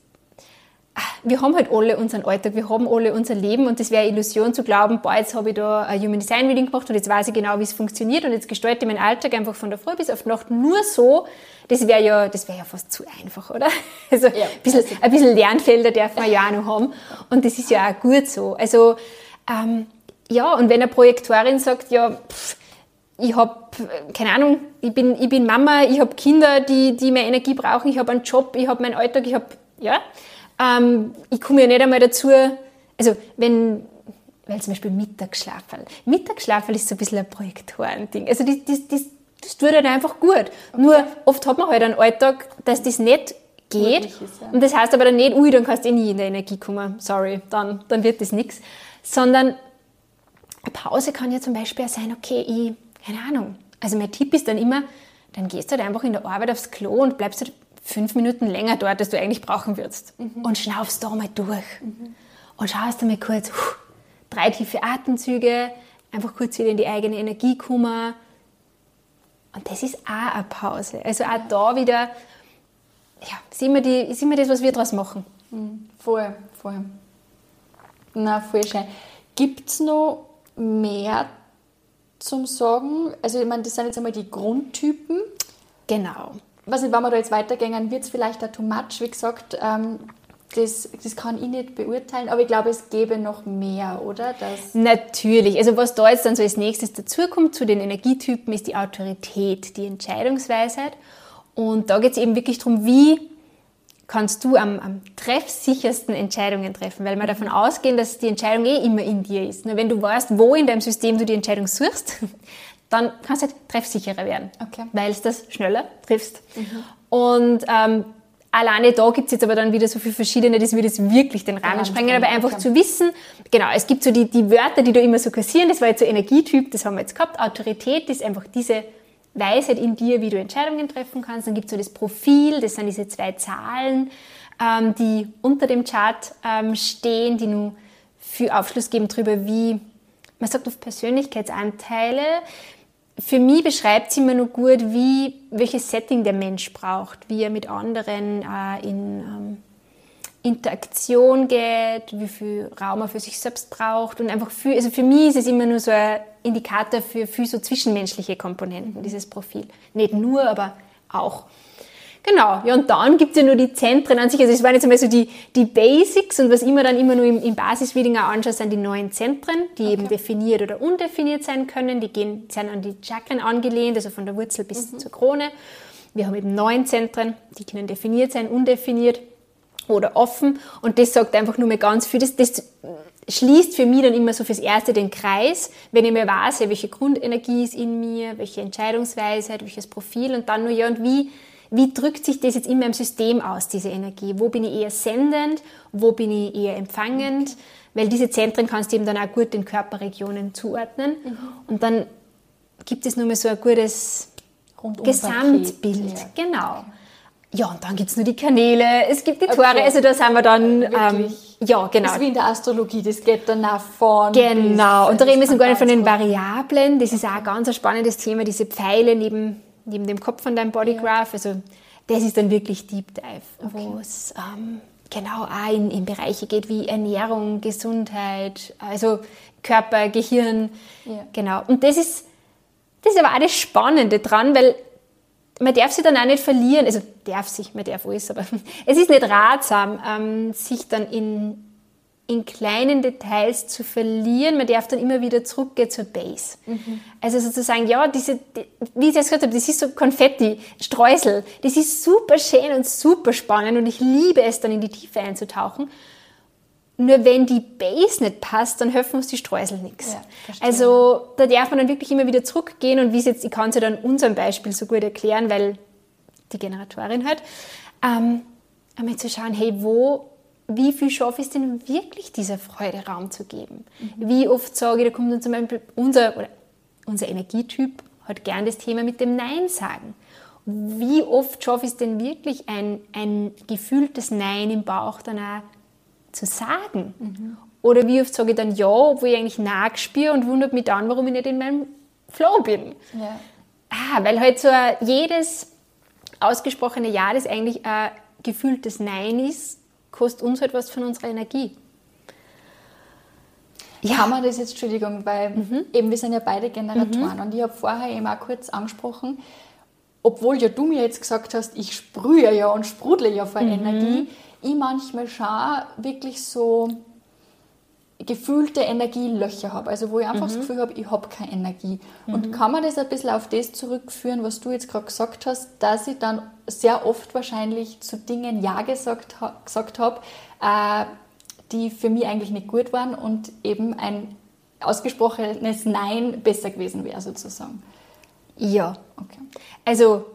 wir haben halt alle unseren Alltag, wir haben alle unser Leben und das wäre Illusion zu glauben, boah, jetzt habe ich da ein Human Design Reading gemacht und jetzt weiß ich genau, wie es funktioniert und jetzt gestalte ich meinen Alltag einfach von der Früh bis auf die Nacht nur so, das wäre ja, das ja fast zu einfach, oder? Also ja, ein, bisschen, ein bisschen Lernfelder darf man ja auch noch haben. Und das ist ja auch gut so. Also ähm, ja, und wenn eine Projektorin sagt, ja, pff, ich habe, keine Ahnung, ich bin, ich bin Mama, ich habe Kinder, die, die mehr Energie brauchen, ich habe einen Job, ich habe meinen Alltag, ich habe, ja, ähm, ich komme ja nicht einmal dazu, also wenn, weil zum Beispiel Mittagsschlafen. Mittagsschlafen ist so ein bisschen ein Projektorending. Also das, das, das das tut halt einfach gut. Okay. Nur oft hat man halt einen Alltag, dass das nicht geht. Ist, ja. Und das heißt aber dann nicht, ui, dann kannst du eh nie in der Energie kommen. Sorry, dann, dann wird das nichts. Sondern eine Pause kann ja zum Beispiel auch sein, okay, ich, keine Ahnung. Also mein Tipp ist dann immer, dann gehst du halt einfach in der Arbeit aufs Klo und bleibst halt fünf Minuten länger dort, als du eigentlich brauchen würdest. Mhm. Und schnaufst da mal durch. Mhm. Und schaust da mal kurz, drei tiefe Atemzüge, einfach kurz wieder in die eigene Energie kommen und das ist auch eine Pause. Also auch da wieder, ja, ist immer, die, ist immer das, was wir daraus machen. Mhm. Voll, voll. Na, voll schön. Gibt es noch mehr zum Sagen? Also, ich meine, das sind jetzt einmal die Grundtypen. Genau. Was nicht, wenn wir da jetzt weitergehen, wird es vielleicht auch too much. Wie gesagt, ähm, das, das kann ich nicht beurteilen, aber ich glaube, es gäbe noch mehr, oder? Das Natürlich. Also was da jetzt dann so als nächstes dazukommt zu den Energietypen, ist die Autorität, die Entscheidungsweisheit. Und da geht es eben wirklich darum, wie kannst du am, am treffsichersten Entscheidungen treffen, weil wir davon ausgehen, dass die Entscheidung eh immer in dir ist. Nur wenn du weißt, wo in deinem System du die Entscheidung suchst, dann kannst du halt treffsicherer werden, Okay. weil du das schneller triffst. Und ähm, alleine da gibt es jetzt aber dann wieder so viele verschiedene, das würde jetzt wirklich den Rahmen sprengen, aber einfach okay. zu wissen, genau, es gibt so die, die Wörter, die da immer so kursieren, das war jetzt so Energietyp, das haben wir jetzt gehabt, Autorität ist einfach diese Weisheit in dir, wie du Entscheidungen treffen kannst, dann gibt es so das Profil, das sind diese zwei Zahlen, ähm, die unter dem Chart ähm, stehen, die nur viel Aufschluss geben darüber, wie, man sagt oft Persönlichkeitsanteile, für mich beschreibt sie immer nur gut, wie, welches Setting der Mensch braucht, wie er mit anderen äh, in ähm, Interaktion geht, wie viel Raum er für sich selbst braucht und einfach für, also für mich ist es immer nur so ein Indikator für viel so zwischenmenschliche Komponenten, dieses Profil. Nicht nur, aber auch. Genau, ja, und dann gibt es ja nur die Zentren an sich. Also es waren jetzt einmal so die, die Basics und was immer dann immer nur im, im Basisreading auch anschaust, sind die neuen Zentren, die eben definiert oder undefiniert sein können. Die gehen, sind an die Chakren angelehnt, also von der Wurzel bis zur Krone. Wir haben eben neun Zentren, die können definiert sein, undefiniert oder offen. Und das sagt einfach nur mal ganz viel. Das, das schließt für mich dann immer so fürs Erste den Kreis, wenn ich mir weiß, ja, welche Grundenergie ist in mir, welche Entscheidungsweisheit, welches Profil und dann nur, ja, und wie, wie drückt sich das jetzt in meinem System aus, diese Energie? Wo bin ich eher sendend? Wo bin ich eher empfangend? Weil diese Zentren kannst du eben dann auch gut den Körperregionen zuordnen. Und dann gibt es nur mal so ein gutes Rundum Gesamtbild. Paket, Genau. Ja, und dann gibt es nur die Kanäle, es gibt die Tore, Okay. also da sind wir dann, ähm, ja, genau. Das ist wie in der Astrologie, das geht dann nach vorn. Genau, und da reden wir das jetzt gar nicht von den Variablen, das ist auch ein ganz spannendes Thema, diese Pfeile neben, neben dem Kopf von deinem Bodygraph, also das ist dann wirklich Deep Dive, wo es ähm, genau auch in, in Bereiche geht wie Ernährung, Gesundheit, also Körper, Gehirn, Ja. genau. Und das ist, das ist aber auch das Spannende dran, weil man darf sich dann auch nicht verlieren, also darf sich, man darf alles, aber es ist nicht ratsam, ähm, sich dann in, in kleinen Details zu verlieren. Man darf dann immer wieder zurückgehen zur Base. Also sozusagen, ja, diese, die- wie ich es gesagt habe, das ist so Konfetti, Streusel, das ist super schön und super spannend und ich liebe es dann in die Tiefe einzutauchen. Nur wenn die Base nicht passt, dann helfen uns die Streusel nichts. Ja, also da darf man dann wirklich immer wieder zurückgehen und wie es jetzt, ich kann es ja dann unserem Beispiel so gut erklären, weil die Generatorin halt, ähm, einmal zu schauen, hey, wo, wie viel schaffe ich es denn wirklich, dieser Freude Raum zu geben? Wie oft sage ich, da kommt dann zum Beispiel unser, oder unser Energietyp hat gern das Thema mit dem Nein sagen. Wie oft schaffe ich es denn wirklich, ein, ein gefühltes Nein im Bauch dann auch zu sagen? Oder wie oft sage ich dann Ja, obwohl ich eigentlich Nein spüre und wundert mich dann, warum ich nicht in meinem Flow bin? Ja. Ah, weil halt so jedes ausgesprochene Ja, das eigentlich ein gefühltes Nein ist, kostet uns halt was von unserer Energie. Kann man das jetzt, Entschuldigung, weil Mhm. eben wir sind ja beide Generatoren und ich habe vorher eben auch kurz angesprochen, obwohl ja du mir jetzt gesagt hast, ich sprühe ja und sprudle ja vor Mhm. Energie, ich manchmal schon wirklich so gefühlte Energielöcher habe, also wo ich einfach das Gefühl habe, ich habe keine Energie. Und kann man das ein bisschen auf das zurückführen, was du jetzt gerade gesagt hast, dass ich dann sehr oft wahrscheinlich zu Dingen Ja gesagt, ha gesagt habe, äh, die für mich eigentlich nicht gut waren und eben ein ausgesprochenes Nein besser gewesen wäre sozusagen. Ja. Okay. Also,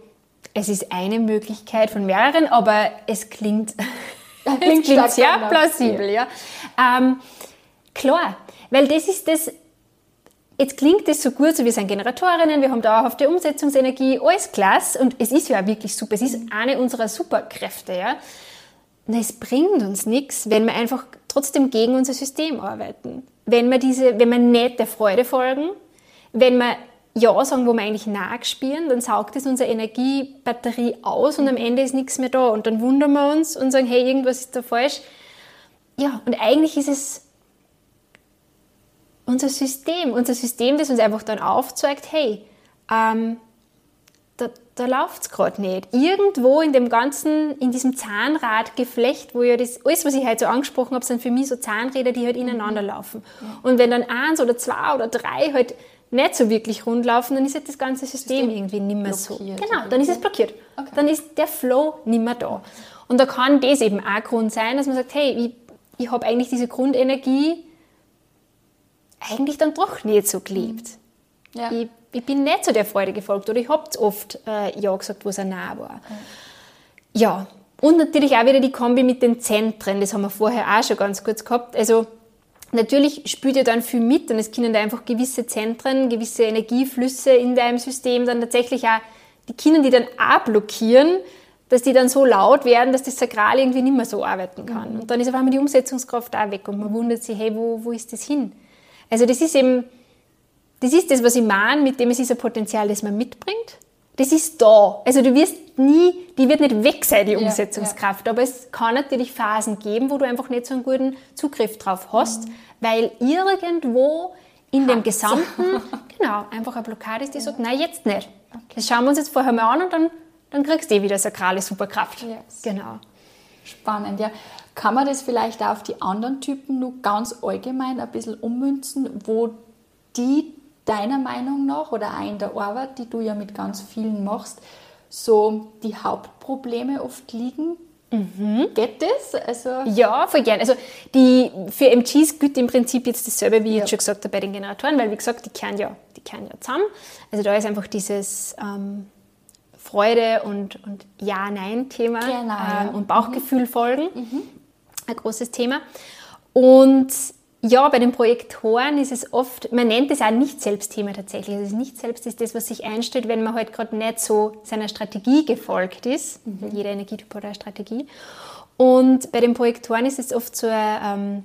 es ist eine Möglichkeit von mehreren, aber es klingt, es Klingt sehr plausibel. Ja. Ähm, klar, weil das ist das, jetzt klingt das so gut, so wir sind Generatorinnen, wir haben dauerhafte Umsetzungsenergie, alles klasse und es ist ja auch wirklich super, es ist eine unserer Superkräfte. Ja. Na, es bringt uns nichts, wenn wir einfach trotzdem gegen unser System arbeiten. Wenn wir, diese, wenn wir nicht der Freude folgen, wenn wir Ja sagen, wo wir eigentlich nachspüren, dann saugt es unsere Energiebatterie aus und am Ende ist nichts mehr da. Und dann wundern wir uns und sagen, hey, irgendwas ist da falsch. Ja, und eigentlich ist es unser System, unser System, das uns einfach dann aufzeigt, hey, ähm, da, da läuft es gerade nicht. Irgendwo in dem ganzen, in diesem Zahnradgeflecht, wo ja das, alles, was ich heute so angesprochen habe, sind für mich so Zahnräder, die halt ineinander laufen. Und wenn dann eins oder zwei oder drei halt nicht so wirklich rund laufen, dann ist halt das ganze System, System irgendwie nicht mehr so. Genau, dann ist es blockiert. Okay. Dann ist der Flow nicht mehr da. Und da kann das eben auch Grund sein, dass man sagt, hey, ich, ich habe eigentlich diese Grundenergie eigentlich dann doch nicht so gelebt. Ja. Ich, ich, bin nicht so der Freude gefolgt oder ich habe oft äh, Ja gesagt, wo es auch nah war. Ja. ja, und natürlich auch wieder die Kombi mit den Zentren, das haben wir vorher auch schon ganz kurz gehabt. Also natürlich spielt ja dann viel mit und es können da einfach gewisse Zentren, gewisse Energieflüsse in deinem System dann tatsächlich auch, die können die dann auch blockieren, dass die dann so laut werden, dass das Sakral irgendwie nicht mehr so arbeiten kann. Mhm. Und dann ist auf einmal die Umsetzungskraft auch weg und man wundert sich, hey, wo, wo ist das hin? Also das ist eben, das ist das, was ich meine, mit dem es ist ein Potenzial, das man mitbringt. Das ist da. Also du wirst nie, die wird nicht weg sein, die Umsetzungskraft. Ja, ja. Aber es kann natürlich Phasen geben, wo du einfach nicht so einen guten Zugriff drauf hast, mhm. weil irgendwo in Hat's. dem Gesamten, genau, einfach eine Blockade ist, die ja. sagt, nein, jetzt nicht. Okay. Das schauen wir uns jetzt vorher mal an und dann, dann kriegst du eh wieder sakrale Superkraft. Yes. Genau. Spannend, ja. Kann man das vielleicht auch auf die anderen Typen nur ganz allgemein ein bisschen ummünzen, wo die deiner Meinung nach oder auch in der Arbeit, die du ja mit ganz vielen machst, so die Hauptprobleme oft liegen? Mhm. Geht das? Also ja, voll gern. Also die, für MGs gilt im Prinzip jetzt dasselbe, wie ja. ich schon gesagt habe bei den Generatoren, weil wie gesagt, die kehren ja, die kehren ja zusammen. Also da ist einfach dieses ähm, Freude und, und Ja-Nein-Thema genau, ähm, und Bauchgefühl mhm. folgen. Mhm. Ein großes Thema. Und ja, bei den Projektoren ist es oft, man nennt es auch Nicht-Selbstthema tatsächlich. Also Nicht-Selbst ist das, was sich einstellt, wenn man halt gerade nicht so seiner Strategie gefolgt ist. Mhm. Jeder Energietyp hat eine Strategie. Und bei den Projektoren ist es oft so eine ähm,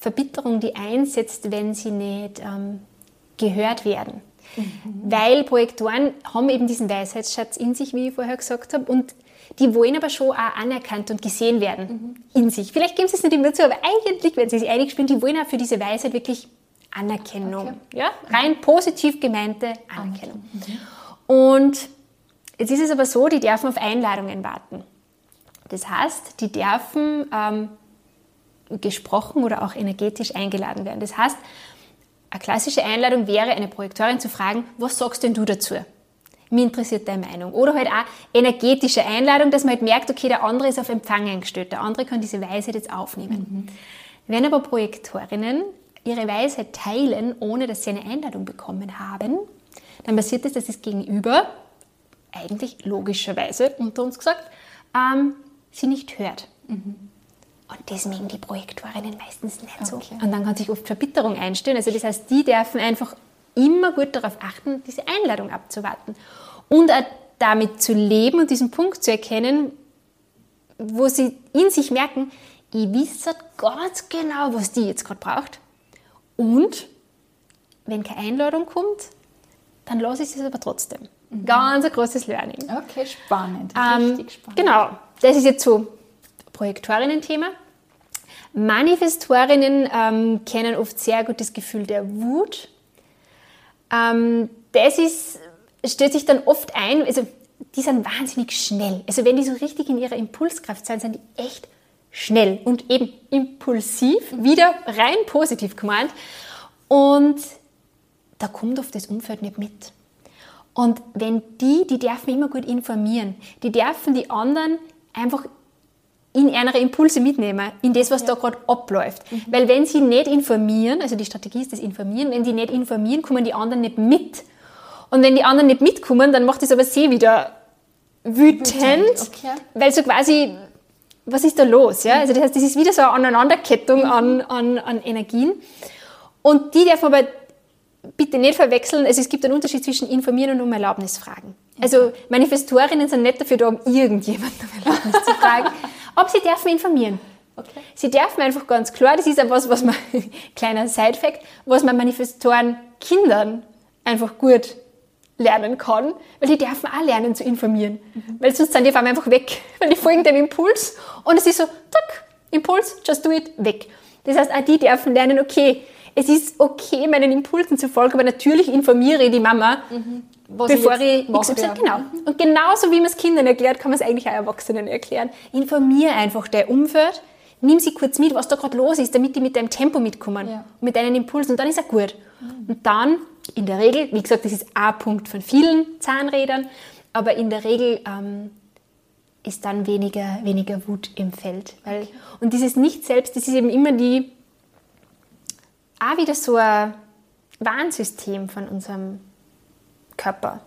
Verbitterung, die einsetzt, wenn sie nicht ähm, gehört werden. Mhm. Weil Projektoren haben eben diesen Weisheitsschatz in sich, wie ich vorher gesagt habe, und die wollen aber schon auch anerkannt und gesehen werden mhm. in sich. Vielleicht geben sie es nicht immer zu, aber eigentlich, wenn sie sich einig spielen, die wollen auch für diese Weisheit wirklich Anerkennung. Okay. Ja? Rein positiv gemeinte Anerkennung. Mhm. Und jetzt ist es aber so, die dürfen auf Einladungen warten. Das heißt, die dürfen ähm, gesprochen oder auch energetisch eingeladen werden. Das heißt, eine klassische Einladung wäre, eine Projektorin zu fragen, was sagst denn du dazu? Mir interessiert deine Meinung. Oder halt auch energetische Einladung, dass man halt merkt, okay, der andere ist auf Empfang eingestellt, der andere kann diese Weisheit jetzt aufnehmen. Mhm. Wenn aber Projektorinnen ihre Weisheit teilen, ohne dass sie eine Einladung bekommen haben, dann passiert es, dass das Gegenüber eigentlich logischerweise, unter uns gesagt, ähm, sie nicht hört. Mhm. Und das mögen die Projektorinnen meistens nicht so. Und dann kann sich oft Verbitterung einstellen. Also das heißt, die dürfen einfach immer gut darauf achten, diese Einladung abzuwarten. Und auch damit zu leben und diesen Punkt zu erkennen, wo sie in sich merken, ich weiß ganz genau, was die jetzt gerade braucht. Und wenn keine Einladung kommt, dann lasse ich es aber trotzdem. Mhm. Ganz ein großes Learning. Okay, spannend. Ähm, Richtig spannend. Genau, das ist jetzt so Projektorinnen-Thema. Manifestorinnen ähm, kennen oft sehr gut das Gefühl der Wut. Ähm, das ist, stellt sich dann oft ein, also die sind wahnsinnig schnell. Also wenn die so richtig in ihrer Impulskraft sind, sind die echt schnell und eben impulsiv, wieder rein positiv gemeint. Und da kommt oft das Umfeld nicht mit. Und wenn die, die dürfen immer gut informieren, die dürfen die anderen einfach in ihre Impulse mitnehmen, in das, was ja. da gerade abläuft. Mhm. Weil wenn sie nicht informieren, also die Strategie ist das Informieren, wenn sie nicht informieren, kommen die anderen nicht mit. Und wenn die anderen nicht mitkommen, dann macht das aber sie wieder wütend, wütend. Okay. weil so quasi, was ist da los? Ja? Also das heißt, das ist wieder so eine Aneinanderkettung mhm. an, an, an Energien. Und die darf aber bitte nicht verwechseln, also es gibt einen Unterschied zwischen informieren und um Erlaubnis fragen. Also Manifestorinnen sind nicht dafür da, um irgendjemanden um Erlaubnis zu fragen, aber sie dürfen informieren. Okay. Sie dürfen einfach ganz klar, das ist ja was, was man, kleiner Side-Fact, was man Manifestoren Kindern einfach gut lernen kann, weil die dürfen auch lernen zu informieren. Mhm. Weil sonst sind die auf einmal einfach weg, weil die folgen dem Impuls und es ist so, tuck, Impuls, just do it, weg. Das heißt, auch die dürfen lernen, okay, es ist okay, meinen Impulsen zu folgen, aber natürlich informiere ich die Mama, mhm. bevor ich, ich XY, ja. genau. Mhm. Und genauso wie man es Kindern erklärt, kann man es eigentlich auch Erwachsenen erklären. Informiere einfach dein Umfeld, nimm sie kurz mit, was da gerade los ist, damit die mit deinem Tempo mitkommen, ja. mit deinen Impulsen und dann ist er gut. Mhm. Und dann in der Regel, wie gesagt, das ist ein Punkt von vielen Zahnrädern, aber in der Regel ähm, ist dann weniger, weniger Wut im Feld. Weil. Und dieses Nicht-Selbst, das ist eben immer die, auch wieder so ein Warnsystem von unserem Körper.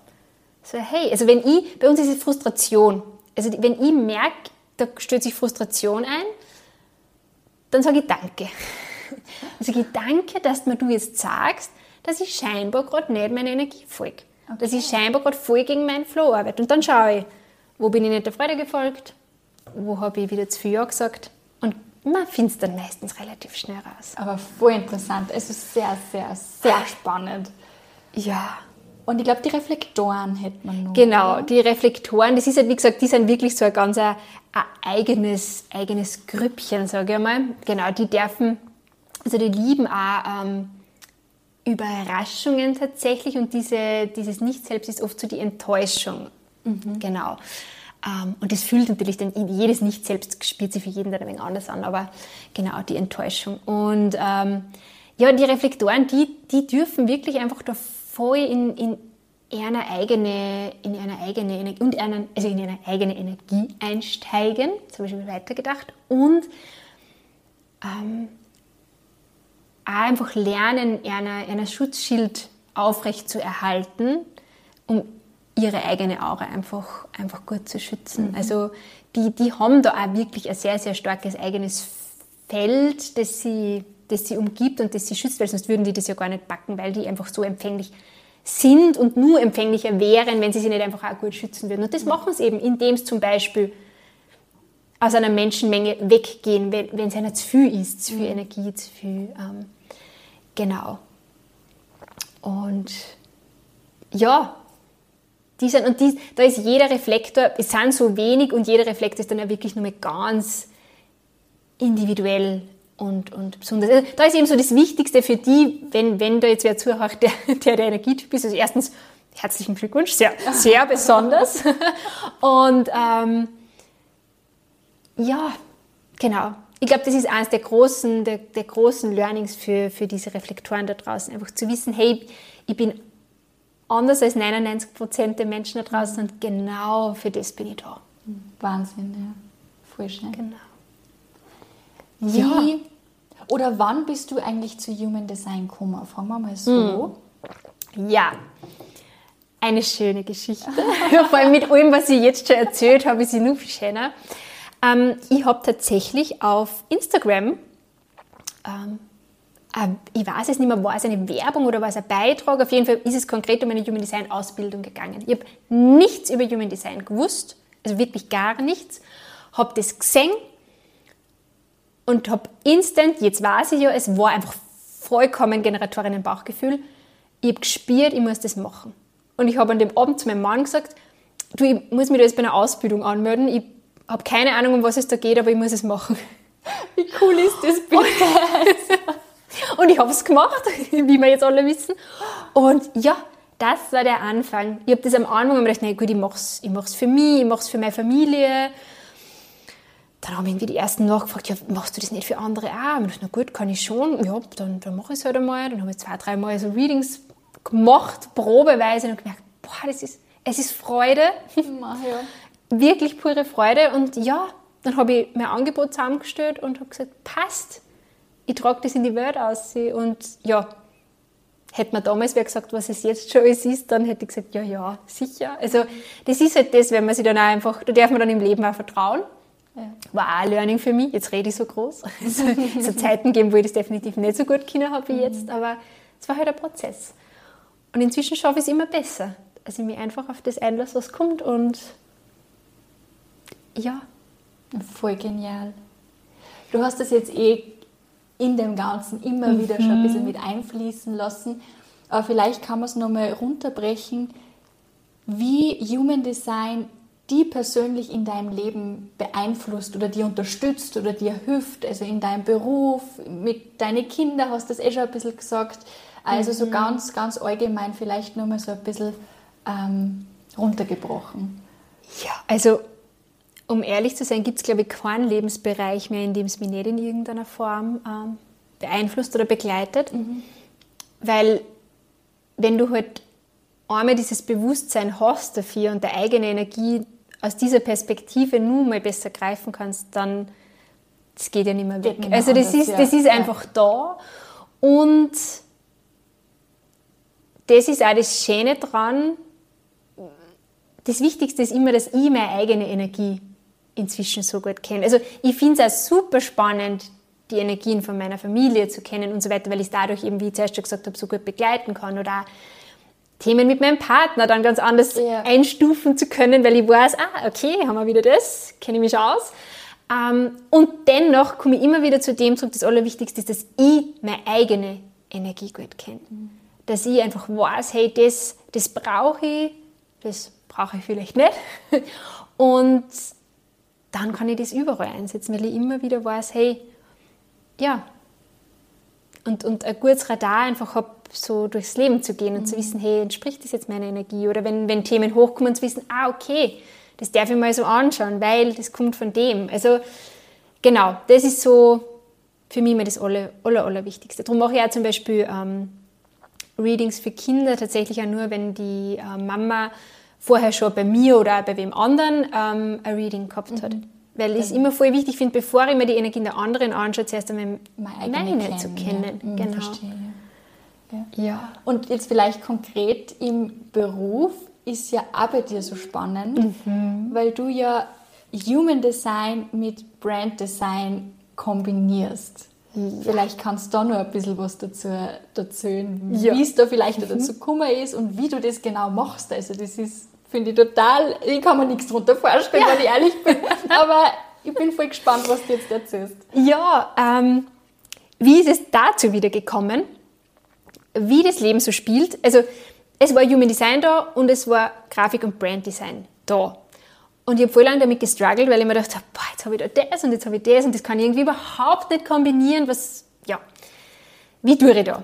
So, hey, also wenn ich, bei uns ist es Frustration. Also wenn ich merke, da stellt sich Frustration ein, dann sage ich Danke. Sage ich Danke, dass mir du jetzt sagst, dass ich scheinbar gerade nicht meine Energie folge. Okay. Dass ich scheinbar gerade voll gegen meinen Flow arbeite. Und dann schaue ich, wo bin ich nicht der Freude gefolgt, wo habe ich wieder zu viel Ja gesagt. Und man findet es dann meistens relativ schnell raus. Aber voll interessant. Es ist sehr, sehr, sehr spannend. Ja. Und ich glaube, die Reflektoren hätte man noch. Genau, oder? die Reflektoren, das ist halt, wie gesagt, die sind wirklich so ein ganz ein, ein eigenes, eigenes Grüppchen, sage ich mal. Genau, die dürfen, also die lieben auch ähm, Überraschungen tatsächlich und diese, dieses Nicht-Selbst ist oft so die Enttäuschung. Mhm. Genau. Ähm, und das fühlt natürlich dann jedes Nicht-Selbst spielt sich für jeden dann ein wenig anders an, aber genau die Enttäuschung. Und ähm, ja, die Reflektoren, die, die dürfen wirklich einfach da voll in, in eine eigene, in eine eigene Energie, und eine, also in eine eigene Energie einsteigen, zum Beispiel weitergedacht, und ähm, einfach lernen, ein Schutzschild aufrecht zu erhalten, um ihre eigene Aura einfach, einfach gut zu schützen. Mhm. Also die, die haben da auch wirklich ein sehr, sehr starkes eigenes Feld, das sie, das sie umgibt und das sie schützt, weil sonst würden die das ja gar nicht backen, weil die einfach so empfänglich sind und nur empfänglicher wären, wenn sie sich nicht einfach auch gut schützen würden. Und das machen sie eben, indem sie zum Beispiel aus einer Menschenmenge weggehen, wenn, wenn es einer zu viel ist, zu viel mhm. Energie, zu viel. Ähm, genau. Und ja, die sind, und die, da ist jeder Reflektor, es sind so wenig und jeder Reflektor ist dann ja wirklich nur mal ganz individuell und, und besonders. Also da ist eben so das Wichtigste für die, wenn, wenn da jetzt wer zuhört, der, der der Energietyp ist. Also erstens, herzlichen Glückwunsch, sehr, sehr besonders. Und ähm, ja, genau. Ich glaube, das ist eines der großen, der, der großen Learnings für, für diese Reflektoren da draußen. Einfach zu wissen, hey, ich bin anders als 99 Prozent der Menschen da draußen und genau für das bin ich da. Wahnsinn, ja. Voll schön. Genau. Wie ja. oder wann bist du eigentlich zu Human Design gekommen? Fangen wir mal so. Hm. Ja, eine schöne Geschichte. Vor allem mit allem, was ich jetzt schon erzählt habe, ist sie noch viel schöner. Ähm, ich habe tatsächlich auf Instagram ähm, ähm, ich weiß es nicht mehr, war es eine Werbung oder war es ein Beitrag? Auf jeden Fall ist es konkret um eine Human Design Ausbildung gegangen. Ich habe nichts über Human Design gewusst, also wirklich gar nichts. Habe das gesehen und habe instant, jetzt weiß ich ja, es war einfach vollkommen Generatorinnen-Bauchgefühl. Ich habe gespürt, ich muss das machen. Und ich habe an dem Abend zu meinem Mann gesagt, du, ich muss mich da jetzt bei einer Ausbildung anmelden. Ich habe keine Ahnung, um was es da geht, aber ich muss es machen. Wie cool ist das bitte? Und ich habe es gemacht, wie wir jetzt alle wissen. Und ja, das war der Anfang. Ich habe das am Anfang gedacht, na gut, ich mache es ich mach's für mich, ich mache es für meine Familie. Dann haben irgendwie die ersten nachgefragt, ja, machst du das nicht für andere auch? Und ich dachte, na gut, kann ich schon. Ja, dann, dann mache ich es halt einmal. Dann habe ich zwei, drei Mal so Readings gemacht, probeweise, und gemerkt, boah, das ist, es ist Freude. Ja. Wirklich pure Freude. Und ja, dann habe ich mein Angebot zusammengestellt und habe gesagt, passt ich trage das in die Welt aus. Und ja, hätte man damals wer gesagt, was es jetzt schon alles ist, dann hätte ich gesagt, ja, ja, sicher. Also das ist halt das, wenn man sich dann auch einfach, da darf man dann im Leben auch vertrauen. Ja. War auch ein Learning für mich. Jetzt rede ich so groß. Es also, hat Zeiten gegeben, wo ich das definitiv nicht so gut können habe wie jetzt, aber es war halt ein Prozess. Und inzwischen schaffe ich es immer besser. Also ich mich einfach auf das einlasse, was kommt und ja. Voll genial. Du hast das jetzt eh in dem Ganzen immer mhm. wieder schon ein bisschen mit einfließen lassen. Aber vielleicht kann man es nochmal runterbrechen, wie Human Design die persönlich in deinem Leben beeinflusst oder dir unterstützt oder dir hilft, also in deinem Beruf, mit deinen Kindern, hast du das eh schon ein bisschen gesagt. Also mhm. so ganz, ganz allgemein vielleicht nochmal so ein bisschen ähm, runtergebrochen. Ja, also um ehrlich zu sein, gibt es, glaube ich, keinen Lebensbereich mehr, in dem es mich nicht in irgendeiner Form ähm, beeinflusst oder begleitet. Mhm. Weil wenn du halt einmal dieses Bewusstsein hast dafür und der eigene Energie aus dieser Perspektive nur mal besser greifen kannst, dann das geht ja nicht mehr weg. Genau, also das, ist, das ist einfach da und das ist auch das Schöne dran. Das Wichtigste ist immer, dass ich meine eigene Energie inzwischen so gut kenne. Also ich finde es auch super spannend, die Energien von meiner Familie zu kennen und so weiter, weil ich es dadurch eben, wie ich zuerst schon gesagt habe, so gut begleiten kann oder auch Themen mit meinem Partner dann ganz anders ja. einstufen zu können, weil ich weiß, ah, okay, haben wir wieder das, kenne ich mich aus. Ähm, und dennoch komme ich immer wieder zu dem zurück, das Allerwichtigste ist, dass ich meine eigene Energie gut kenne. Mhm. Dass ich einfach weiß, hey, das, das brauche ich, das brauche ich vielleicht nicht. Und dann kann ich das überall einsetzen, weil ich immer wieder weiß, hey, ja, und, und ein gutes Radar einfach habe, so durchs Leben zu gehen und mhm. zu wissen, hey, entspricht das jetzt meiner Energie? Oder wenn, wenn Themen hochkommen, zu wissen, ah, okay, das darf ich mal so anschauen, weil das kommt von dem. Also genau, das ist so für mich immer das aller, aller, Allerwichtigste. Darum mache ich auch zum Beispiel ähm, Readings für Kinder tatsächlich auch nur, wenn die äh, Mama vorher schon bei mir oder bei wem anderen ähm, ein Reading gehabt mhm. hat. Weil ich es immer voll wichtig finde, bevor ich mir die Energien der anderen anschaue, zuerst einmal meine, meine zu kennen. Ja. Mhm, genau. Verstehe. Ja. ja. Und jetzt vielleicht konkret im Beruf ist ja auch bei dir so spannend, mhm. weil du ja Human Design mit Brand Design kombinierst. Vielleicht kannst du da noch ein bisschen was dazu erzählen, wie es da vielleicht mhm. dazu gekommen ist und wie du das genau machst. Also das ist, finde ich total, ich kann mir nichts darunter vorstellen, ja. wenn ich ehrlich bin, aber ich bin voll gespannt, was du jetzt erzählst. Ja, ähm, wie ist es dazu wieder gekommen? Wie das Leben so spielt? Also es war Human Design da und es war Grafik und Brand Design da. Und ich habe voll lange damit gestruggelt, weil ich mir gedacht habe, boah, jetzt habe ich da das und jetzt habe ich das und das kann ich irgendwie überhaupt nicht kombinieren. Was, ja, wie tue ich da?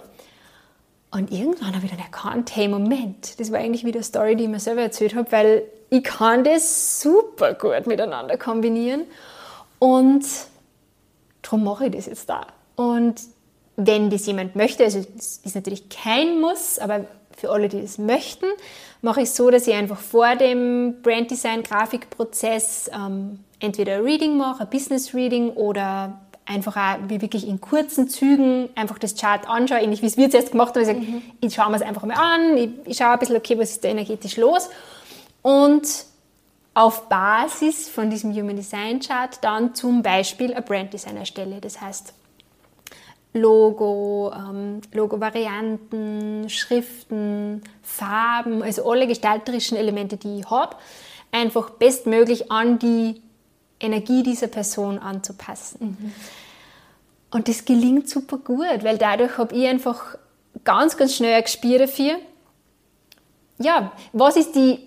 Und irgendwann habe ich dann erkannt, hey, Moment, das war eigentlich wieder eine Story, die ich mir selber erzählt habe, weil ich kann das super gut miteinander kombinieren. Und darum mache ich das jetzt da. Und wenn das jemand möchte, also das ist natürlich kein Muss, aber für alle, die es möchten, mache ich so, dass ich einfach vor dem Brand Design Grafikprozess ähm, entweder ein Reading mache, ein Business Reading oder einfach auch wie wirklich in kurzen Zügen einfach das Chart anschaue, ähnlich wie es wir jetzt gemacht haben. Ich, sage, mhm. ich schaue mir es einfach mal an, ich, ich schaue ein bisschen, okay, was ist da energetisch los und auf Basis von diesem Human Design Chart dann zum Beispiel ein Brand Design erstelle. Das heißt, Logo, ähm, Logo-Varianten, Schriften, Farben, also alle gestalterischen Elemente, die ich habe, einfach bestmöglich an die Energie dieser Person anzupassen. Mhm. Und das gelingt super gut, weil dadurch habe ich einfach ganz, ganz schnell ein Gespür dafür, ja, was ist die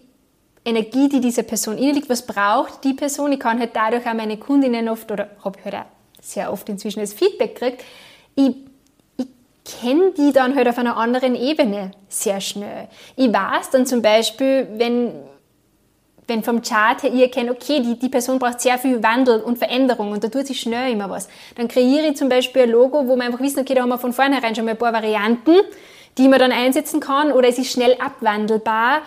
Energie, die dieser Person innerliegt, was braucht die Person. Ich kann halt dadurch auch meine Kundinnen oft, oder habe ich halt auch sehr oft inzwischen das Feedback gekriegt, ich, ich kenne die dann halt auf einer anderen Ebene sehr schnell. Ich weiß dann zum Beispiel, wenn, wenn vom Chart her ich erkenne, okay, die, die Person braucht sehr viel Wandel und Veränderung und da tut sich schnell immer was. Dann kreiere ich zum Beispiel ein Logo, wo wir einfach wissen, okay, da haben wir von vornherein schon mal ein paar Varianten, die man dann einsetzen kann oder es ist schnell abwandelbar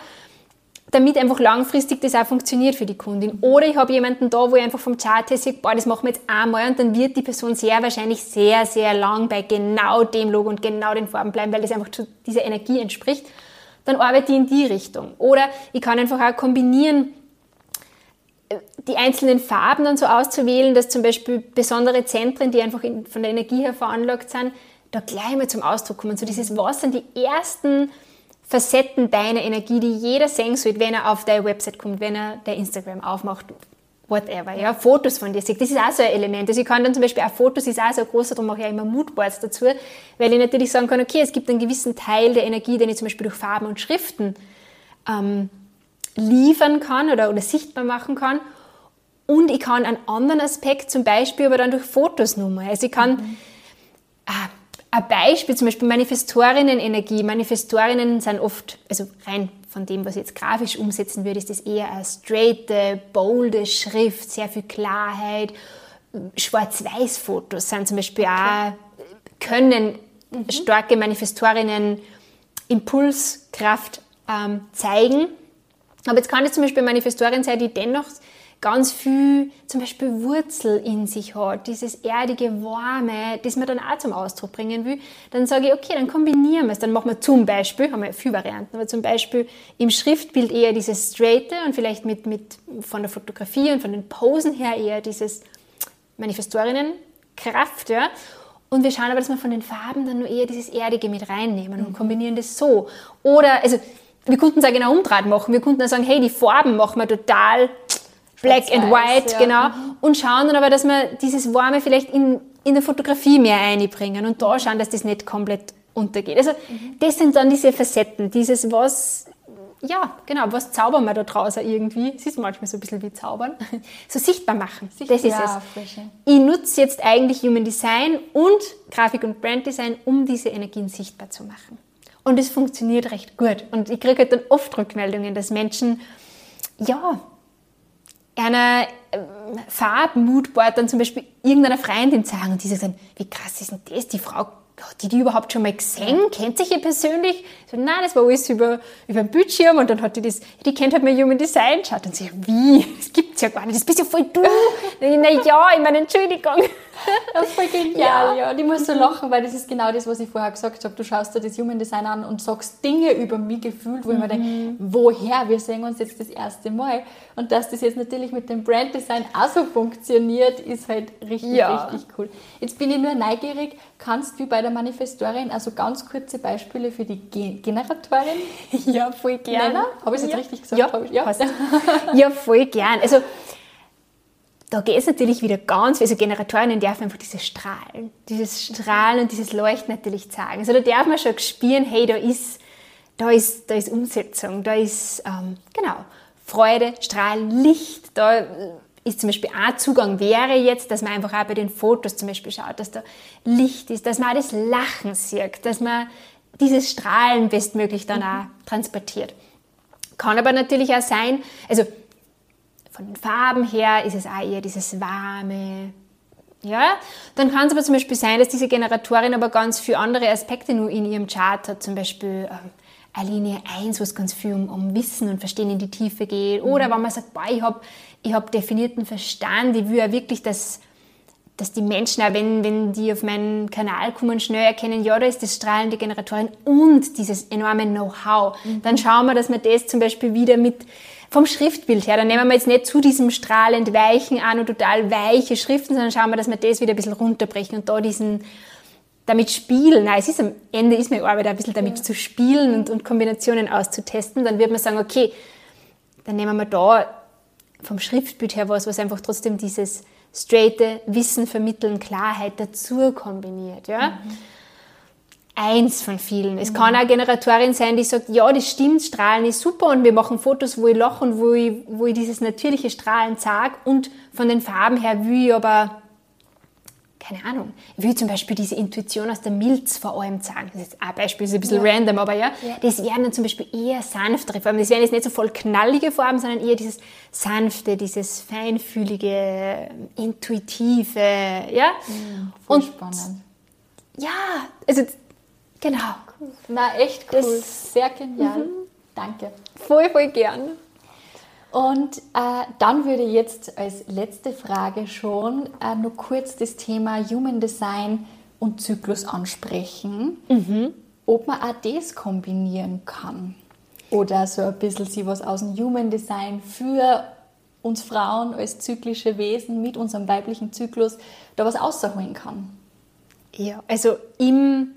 damit einfach langfristig das auch funktioniert für die Kundin. Oder ich habe jemanden da, wo ich einfach vom Chart her sage, boah, das machen wir jetzt einmal und dann wird die Person sehr wahrscheinlich sehr, sehr lang bei genau dem Logo und genau den Farben bleiben, weil das einfach zu dieser Energie entspricht. Dann arbeite ich in die Richtung. Oder ich kann einfach auch kombinieren, die einzelnen Farben dann so auszuwählen, dass zum Beispiel besondere Zentren, die einfach von der Energie her veranlagt sind, da gleich mal zum Ausdruck kommen. So dieses, was sind die ersten Facetten deiner Energie, die jeder sehen sollte, wenn er auf deine Website kommt, wenn er dein Instagram aufmacht, whatever, ja, Fotos von dir sieht. Das ist auch so ein Element. Also ich kann dann zum Beispiel auch Fotos, ist auch so großer, darum mache ich auch immer Moodboards dazu, weil ich natürlich sagen kann, okay, es gibt einen gewissen Teil der Energie, den ich zum Beispiel durch Farben und Schriften ähm, liefern kann oder, oder sichtbar machen kann. Und ich kann einen anderen Aspekt zum Beispiel aber dann durch Fotos nochmal. Also ich kann, mhm. ah, ein Beispiel, zum Beispiel Manifestorinnen-Energie. Manifestorinnen sind oft, also rein von dem, was ich jetzt grafisch umsetzen würde, ist das eher eine straighte, bolde Schrift, sehr viel Klarheit. Schwarz-Weiß-Fotos sind zum Beispiel okay. auch, können mhm. starke Manifestorinnen Impulskraft ähm, zeigen. Aber jetzt kann es zum Beispiel Manifestorin sein, die dennoch ganz viel zum Beispiel Wurzel in sich hat, dieses erdige, warme, das man dann auch zum Ausdruck bringen will, dann sage ich, okay, dann kombinieren wir es. Dann machen wir zum Beispiel, haben wir viele Varianten, aber zum Beispiel im Schriftbild eher dieses Straighte und vielleicht mit, mit von der Fotografie und von den Posen her eher dieses Manifestorinnenkraft, ja. Und wir schauen aber, dass wir von den Farben dann nur eher dieses Erdige mit reinnehmen und kombinieren das so. Oder, also, wir könnten es auch genau umdrehen machen. Wir könnten auch sagen, hey, die Farben machen wir total Black and White, ja. genau. Mhm. Und schauen dann aber, dass wir dieses Warme vielleicht in, in der Fotografie mehr einbringen und da schauen, dass das nicht komplett untergeht. Also mhm. das sind dann diese Facetten, dieses was, ja, genau, was zaubern wir da draußen irgendwie. Es ist manchmal so ein bisschen wie zaubern. So sichtbar machen, sichtbar, das ist ja, es. Frische. Ich nutze jetzt eigentlich Human Design und Grafik- und Brand Design, um diese Energien sichtbar zu machen. Und es funktioniert recht gut. Und ich kriege halt dann oft Rückmeldungen, dass Menschen, ja, einer äh, Farbmoodboard dann zum Beispiel irgendeiner Freundin sagen und die sagt dann, wie krass ist denn das? Die Frau hat die die überhaupt schon mal gesehen? Kennt sich ihr persönlich? So, nein, das war alles über, über den Bildschirm und dann hat die das, die kennt halt mein Human Design geschaut und sie, wie? Das gibt's ja gar nicht, das bist ja voll du. Na ja, ich meine, Entschuldigung. Das ist voll genial, ja. ja. Und ich muss so lachen, weil das ist genau das, was ich vorher gesagt habe. Du schaust dir das Human Design an und sagst Dinge über mich gefühlt, wo mhm. ich mir denke, mhm. woher? Wir sehen uns jetzt das erste Mal. Und dass das jetzt natürlich mit dem Brand Design auch so funktioniert, ist halt richtig, ja. richtig cool. Jetzt bin ich nur neugierig, kannst du bei der Manifestorin also ganz kurze Beispiele für die Gen Generatorin? Ja, voll gerne. Habe ich es jetzt ja. richtig gesagt? Ja, ja. ja voll gern. Also da geht es natürlich wieder ganz, also Generatoren dürfen einfach dieses Strahlen, dieses Strahlen und dieses Leuchten natürlich zeigen. Also da darf man schon spüren, hey, da ist, da ist, da ist Umsetzung, da ist, ähm, genau, Freude, Strahlen, Licht, da ist zum Beispiel ein Zugang wäre jetzt, dass man einfach auch bei den Fotos zum Beispiel schaut, dass da Licht ist, dass man auch das Lachen sieht, dass man dieses Strahlen bestmöglich dann auch transportiert. Kann aber natürlich auch sein, also von den Farben her ist es auch eher dieses warme, ja, dann kann es aber zum Beispiel sein, dass diese Generatorin aber ganz viele andere Aspekte nur in ihrem Chart hat, zum Beispiel ähm, eine Linie 1, wo es ganz viel um, um, Wissen und Verstehen in die Tiefe geht. Mhm. Oder wenn man sagt, boah, ich habe ich hab definierten Verstand, ich will ja wirklich, dass, dass die Menschen, auch wenn, wenn die auf meinen Kanal kommen, schnell erkennen, ja, da ist das strahlende Generatorin und dieses enorme Know-how. Mhm. Dann schauen wir, dass wir das zum Beispiel wieder mit vom Schriftbild her, dann nehmen wir jetzt nicht zu diesem strahlend weichen an und total weiche Schriften, sondern schauen wir, dass wir das wieder ein bisschen runterbrechen und da diesen, damit spielen. Nein, es ist am Ende ist meine Arbeit ein bisschen damit ja. zu spielen und, und Kombinationen auszutesten. Dann wird man sagen, okay, dann nehmen wir da vom Schriftbild her was, was einfach trotzdem dieses straighte Wissen vermitteln, Klarheit dazu kombiniert, ja. Mhm eins von vielen. Es mhm. kann auch eine Generatorin sein, die sagt, ja, das stimmt, Strahlen ist super und wir machen Fotos, wo ich lache und wo ich, wo ich dieses natürliche Strahlen zeige und von den Farben her will ich aber, keine Ahnung, ich will zum Beispiel diese Intuition aus der Milz vor allem zeigen. Das ist ein Beispiel, ist ein bisschen ja. random, aber ja, ja, das wären dann zum Beispiel eher sanftere Farben. Das wären jetzt nicht so voll knallige Farben, sondern eher dieses sanfte, dieses feinfühlige, intuitive, ja. Voll und spannend. Ja, also Genau. Cool. Na, echt cool. Das, Sehr genial. Mhm. Danke. Voll, voll gern. Und äh, dann würde ich jetzt als letzte Frage schon äh, nur kurz das Thema Human Design und Zyklus ansprechen. Mhm. Ob man auch das kombinieren kann. Oder so ein bisschen sie was aus dem Human Design für uns Frauen als zyklische Wesen mit unserem weiblichen Zyklus da was ausholen kann. Ja, also im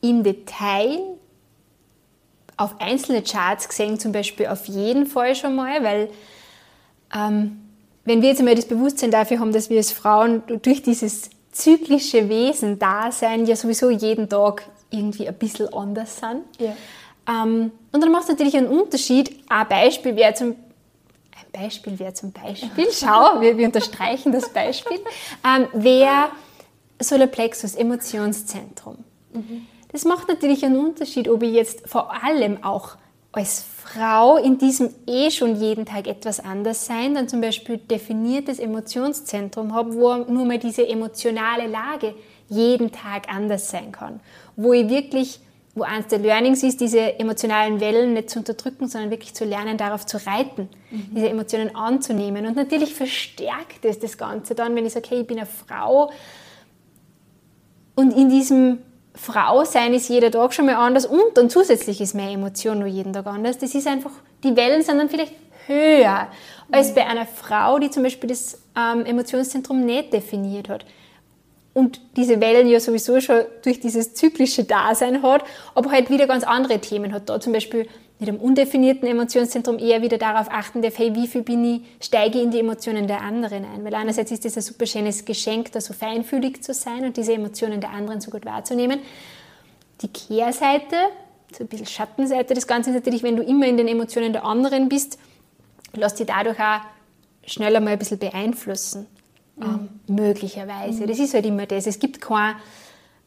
im Detail auf einzelne Charts gesehen, zum Beispiel auf jeden Fall schon mal, weil ähm, wenn wir jetzt einmal das Bewusstsein dafür haben, dass wir als Frauen durch dieses zyklische Wesen da sein, ja sowieso jeden Tag irgendwie ein bisschen anders sind. Ja. Ähm, und dann macht es natürlich einen Unterschied. Ein Beispiel wäre zum ein Beispiel wäre zum Beispiel, schau, wir, wir unterstreichen das Beispiel, ähm, wäre Solarplexus, Emotionszentrum. Mhm. Das macht natürlich einen Unterschied, ob ich jetzt vor allem auch als Frau in diesem eh schon jeden Tag etwas anders sein, dann zum Beispiel definiertes Emotionszentrum habe, wo nur mal diese emotionale Lage jeden Tag anders sein kann, wo ich wirklich wo eins der Learnings ist, diese emotionalen Wellen nicht zu unterdrücken, sondern wirklich zu lernen, darauf zu reiten, mhm. diese Emotionen anzunehmen. Und natürlich verstärkt es das Ganze dann, wenn ich sage, hey, ich bin eine Frau und in diesem Frau-Sein ist jeder Tag schon mal anders und dann zusätzlich ist meine Emotion nur jeden Tag anders. Das ist einfach, die Wellen sind dann vielleicht höher als bei einer Frau, die zum Beispiel das ähm, Emotionszentrum nicht definiert hat und diese Wellen ja sowieso schon durch dieses zyklische Dasein hat, aber halt wieder ganz andere Themen hat. Da zum Beispiel mit einem undefinierten Emotionszentrum eher wieder darauf achten darf, hey, wie viel bin ich, steige in die Emotionen der anderen ein. Weil einerseits ist das ein super schönes Geschenk, da so feinfühlig zu sein und diese Emotionen der anderen so gut wahrzunehmen. Die Kehrseite, so ein bisschen Schattenseite des Ganzen ist natürlich, wenn du immer in den Emotionen der anderen bist, lass dich dadurch auch schneller mal ein bisschen beeinflussen. Ähm, möglicherweise. Mhm. Das ist halt immer das. Es gibt kein,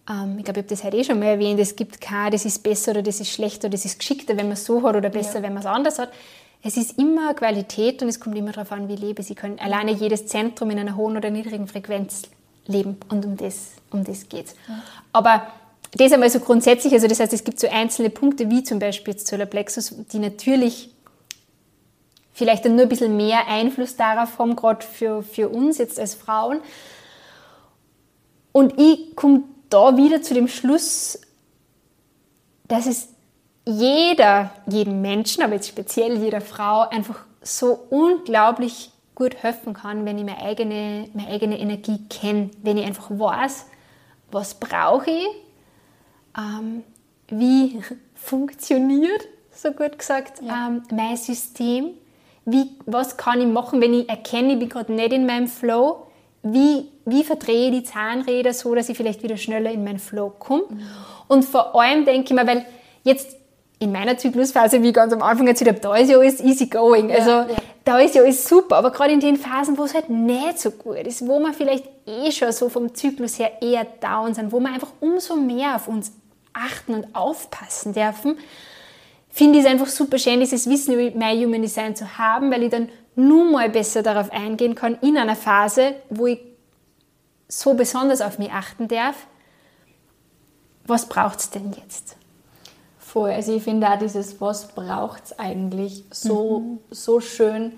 ich glaube, ich habe das heute eh schon mal erwähnt, es gibt kein, das ist besser oder das ist schlechter das ist geschickter, wenn man es so hat oder besser, ja. wenn man es anders hat. Es ist immer Qualität und es kommt immer darauf an, wie lebe. Sie können alleine jedes Zentrum in einer hohen oder niedrigen Frequenz leben und um das, um das geht es. Ja. Aber das einmal so grundsätzlich, also das heißt, es gibt so einzelne Punkte, wie zum Beispiel jetzt Solarplexus, die natürlich vielleicht dann nur ein bisschen mehr Einfluss darauf haben, gerade für, für uns jetzt als Frauen. Und ich komme da wieder zu dem Schluss, dass es jeder, jedem Menschen, aber jetzt speziell jeder Frau, einfach so unglaublich gut helfen kann, wenn ich meine eigene, meine eigene Energie kenne, wenn ich einfach weiß, was brauche ich, ähm, wie funktioniert, so gut gesagt, ja. ähm, mein System wie, was kann ich machen, wenn ich erkenne, ich bin gerade nicht in meinem Flow, wie, wie verdrehe ich die Zahnräder so, dass ich vielleicht wieder schneller in meinen Flow komme. Mhm. Und vor allem denke ich mir, weil jetzt in meiner Zyklusphase, wie ganz am Anfang erzählt habe, da ist ja alles easy going. Also ja, ja. da ist ja alles super. Aber gerade in den Phasen, wo es halt nicht so gut ist, wo wir vielleicht eh schon so vom Zyklus her eher down sind, wo wir einfach umso mehr auf uns achten und aufpassen dürfen, finde ich es einfach super schön, dieses Wissen über mein Human Design zu haben, weil ich dann nur mal besser darauf eingehen kann in einer Phase, wo ich so besonders auf mich achten darf. Was braucht es denn jetzt? Voll. Also ich finde auch dieses, was braucht es eigentlich, so, mhm. so schön,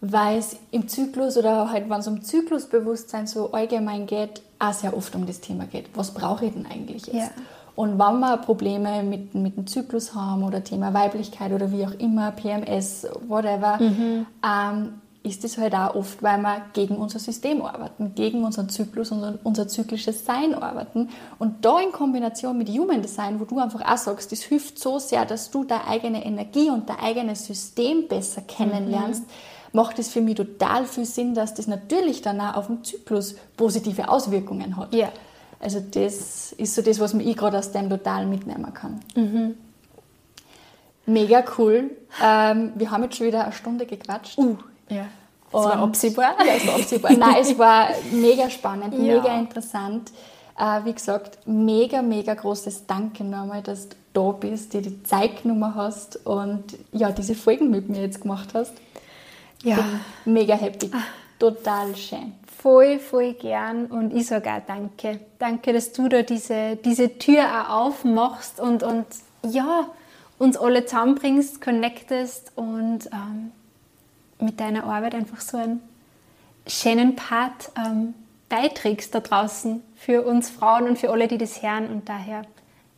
weil es im Zyklus oder halt, wenn es um Zyklusbewusstsein so allgemein geht, auch sehr oft um das Thema geht. Was brauche ich denn eigentlich jetzt? Ja. Und wenn wir Probleme mit, mit dem Zyklus haben oder Thema Weiblichkeit oder wie auch immer, PMS, whatever, mhm. ähm, ist es halt auch oft, weil wir gegen unser System arbeiten, gegen unseren Zyklus, unser, unser zyklisches Sein arbeiten. Und da in Kombination mit Human Design, wo du einfach auch sagst, das hilft so sehr, dass du deine eigene Energie und dein eigenes System besser kennenlernst, mhm. macht es für mich total viel Sinn, dass das natürlich dann auch auf den Zyklus positive Auswirkungen hat. Ja. Also das ist so das, was ich gerade aus dem total mitnehmen kann. Mhm. Mega cool. Ähm, wir haben jetzt schon wieder eine Stunde gequatscht. Uh, ja. Das war absehbar. Ja, es war absehbar. Nein, es war mega spannend, ja. mega interessant. Äh, wie gesagt, mega, mega großes Danke nochmal, dass du da bist, dir die Zeit genommen hast und ja, diese Folgen mit mir jetzt gemacht hast. Ja. Bin mega happy. Ah. Total schön voll, voll gern und ich sage auch danke. Danke, dass du da diese, diese Tür auch aufmachst und, und ja, uns alle zusammenbringst, connectest und ähm, mit deiner Arbeit einfach so einen schönen Part ähm, beiträgst da draußen für uns Frauen und für alle, die das hören und daher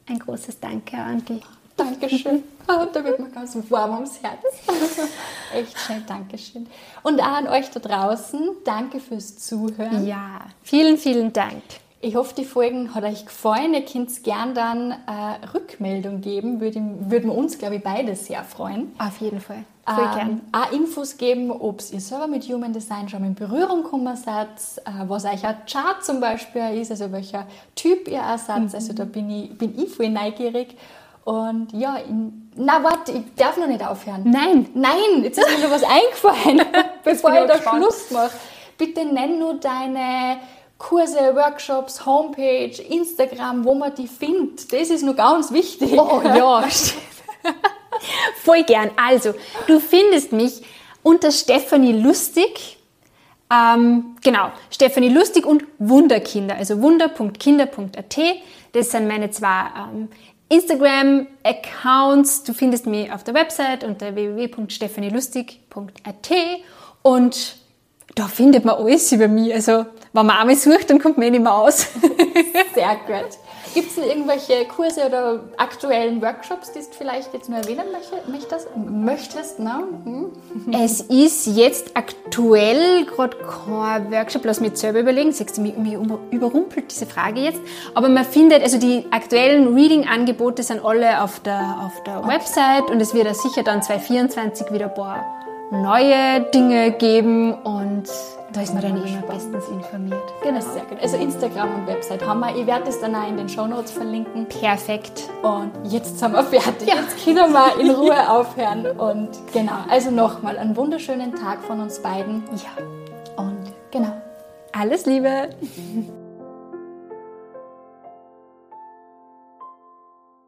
ein großes Danke an dich. Dankeschön. da wird mir ganz warm ums Herz. Echt schön, Dankeschön. Und auch an euch da draußen, danke fürs Zuhören. Ja, vielen, vielen Dank. Ich hoffe, die Folgen hat euch gefallen. Ihr könnt es gerne dann äh, Rückmeldung geben. Würden, würden wir uns, glaube ich, beide sehr freuen. Auf jeden Fall. Ähm. Auch Infos geben, ob ihr selber mit Human Design schon in Berührung gekommen seid, äh, was euch ein Chart zum Beispiel ist, also welcher Typ ihr auch seid. Mhm. Also da bin ich, bin ich voll neugierig. Und ja, in, na warte, ich darf noch nicht aufhören. Nein. Nein, jetzt ist mir noch was eingefallen, bevor ich da Schluss mache. Bitte nenn nur deine Kurse, Workshops, Homepage, Instagram, wo man die findet. Das ist nur ganz wichtig. Oh ja, Voll gern. Also, du findest mich unter Stephanie Lustig. Ähm, genau, Stephanie Lustig und Wunderkinder, also wunder.kinder.at. Das sind meine zwei ähm, Instagram-Accounts. Du findest mich auf der Website unter www.stephanielustig.at und da findet man alles über mich. Also, wenn man einmal sucht, dann kommt man eh nicht mehr aus. Sehr gut. Gibt es irgendwelche Kurse oder aktuellen Workshops, die du vielleicht jetzt nur erwähnen möchtest? möchtest ne? hm? Es ist jetzt aktuell gerade kein Workshop, lass mich jetzt selber überlegen, siehst du, mich, mich überrumpelt diese Frage jetzt. Aber man findet, also die aktuellen Reading-Angebote sind alle auf der, auf der okay. Website und es wird ja sicher dann 2024 wieder ein paar neue Dinge geben und da ist man dann immer bestens informiert. Genau, sehr gut. Also Instagram und Website haben wir. Ich werde es dann auch in den Show Notes verlinken. Perfekt. Und jetzt sind wir fertig. Ja. Jetzt können wir in Ruhe aufhören. Und genau, also nochmal einen wunderschönen Tag von uns beiden. Ja. Und genau. Alles Liebe.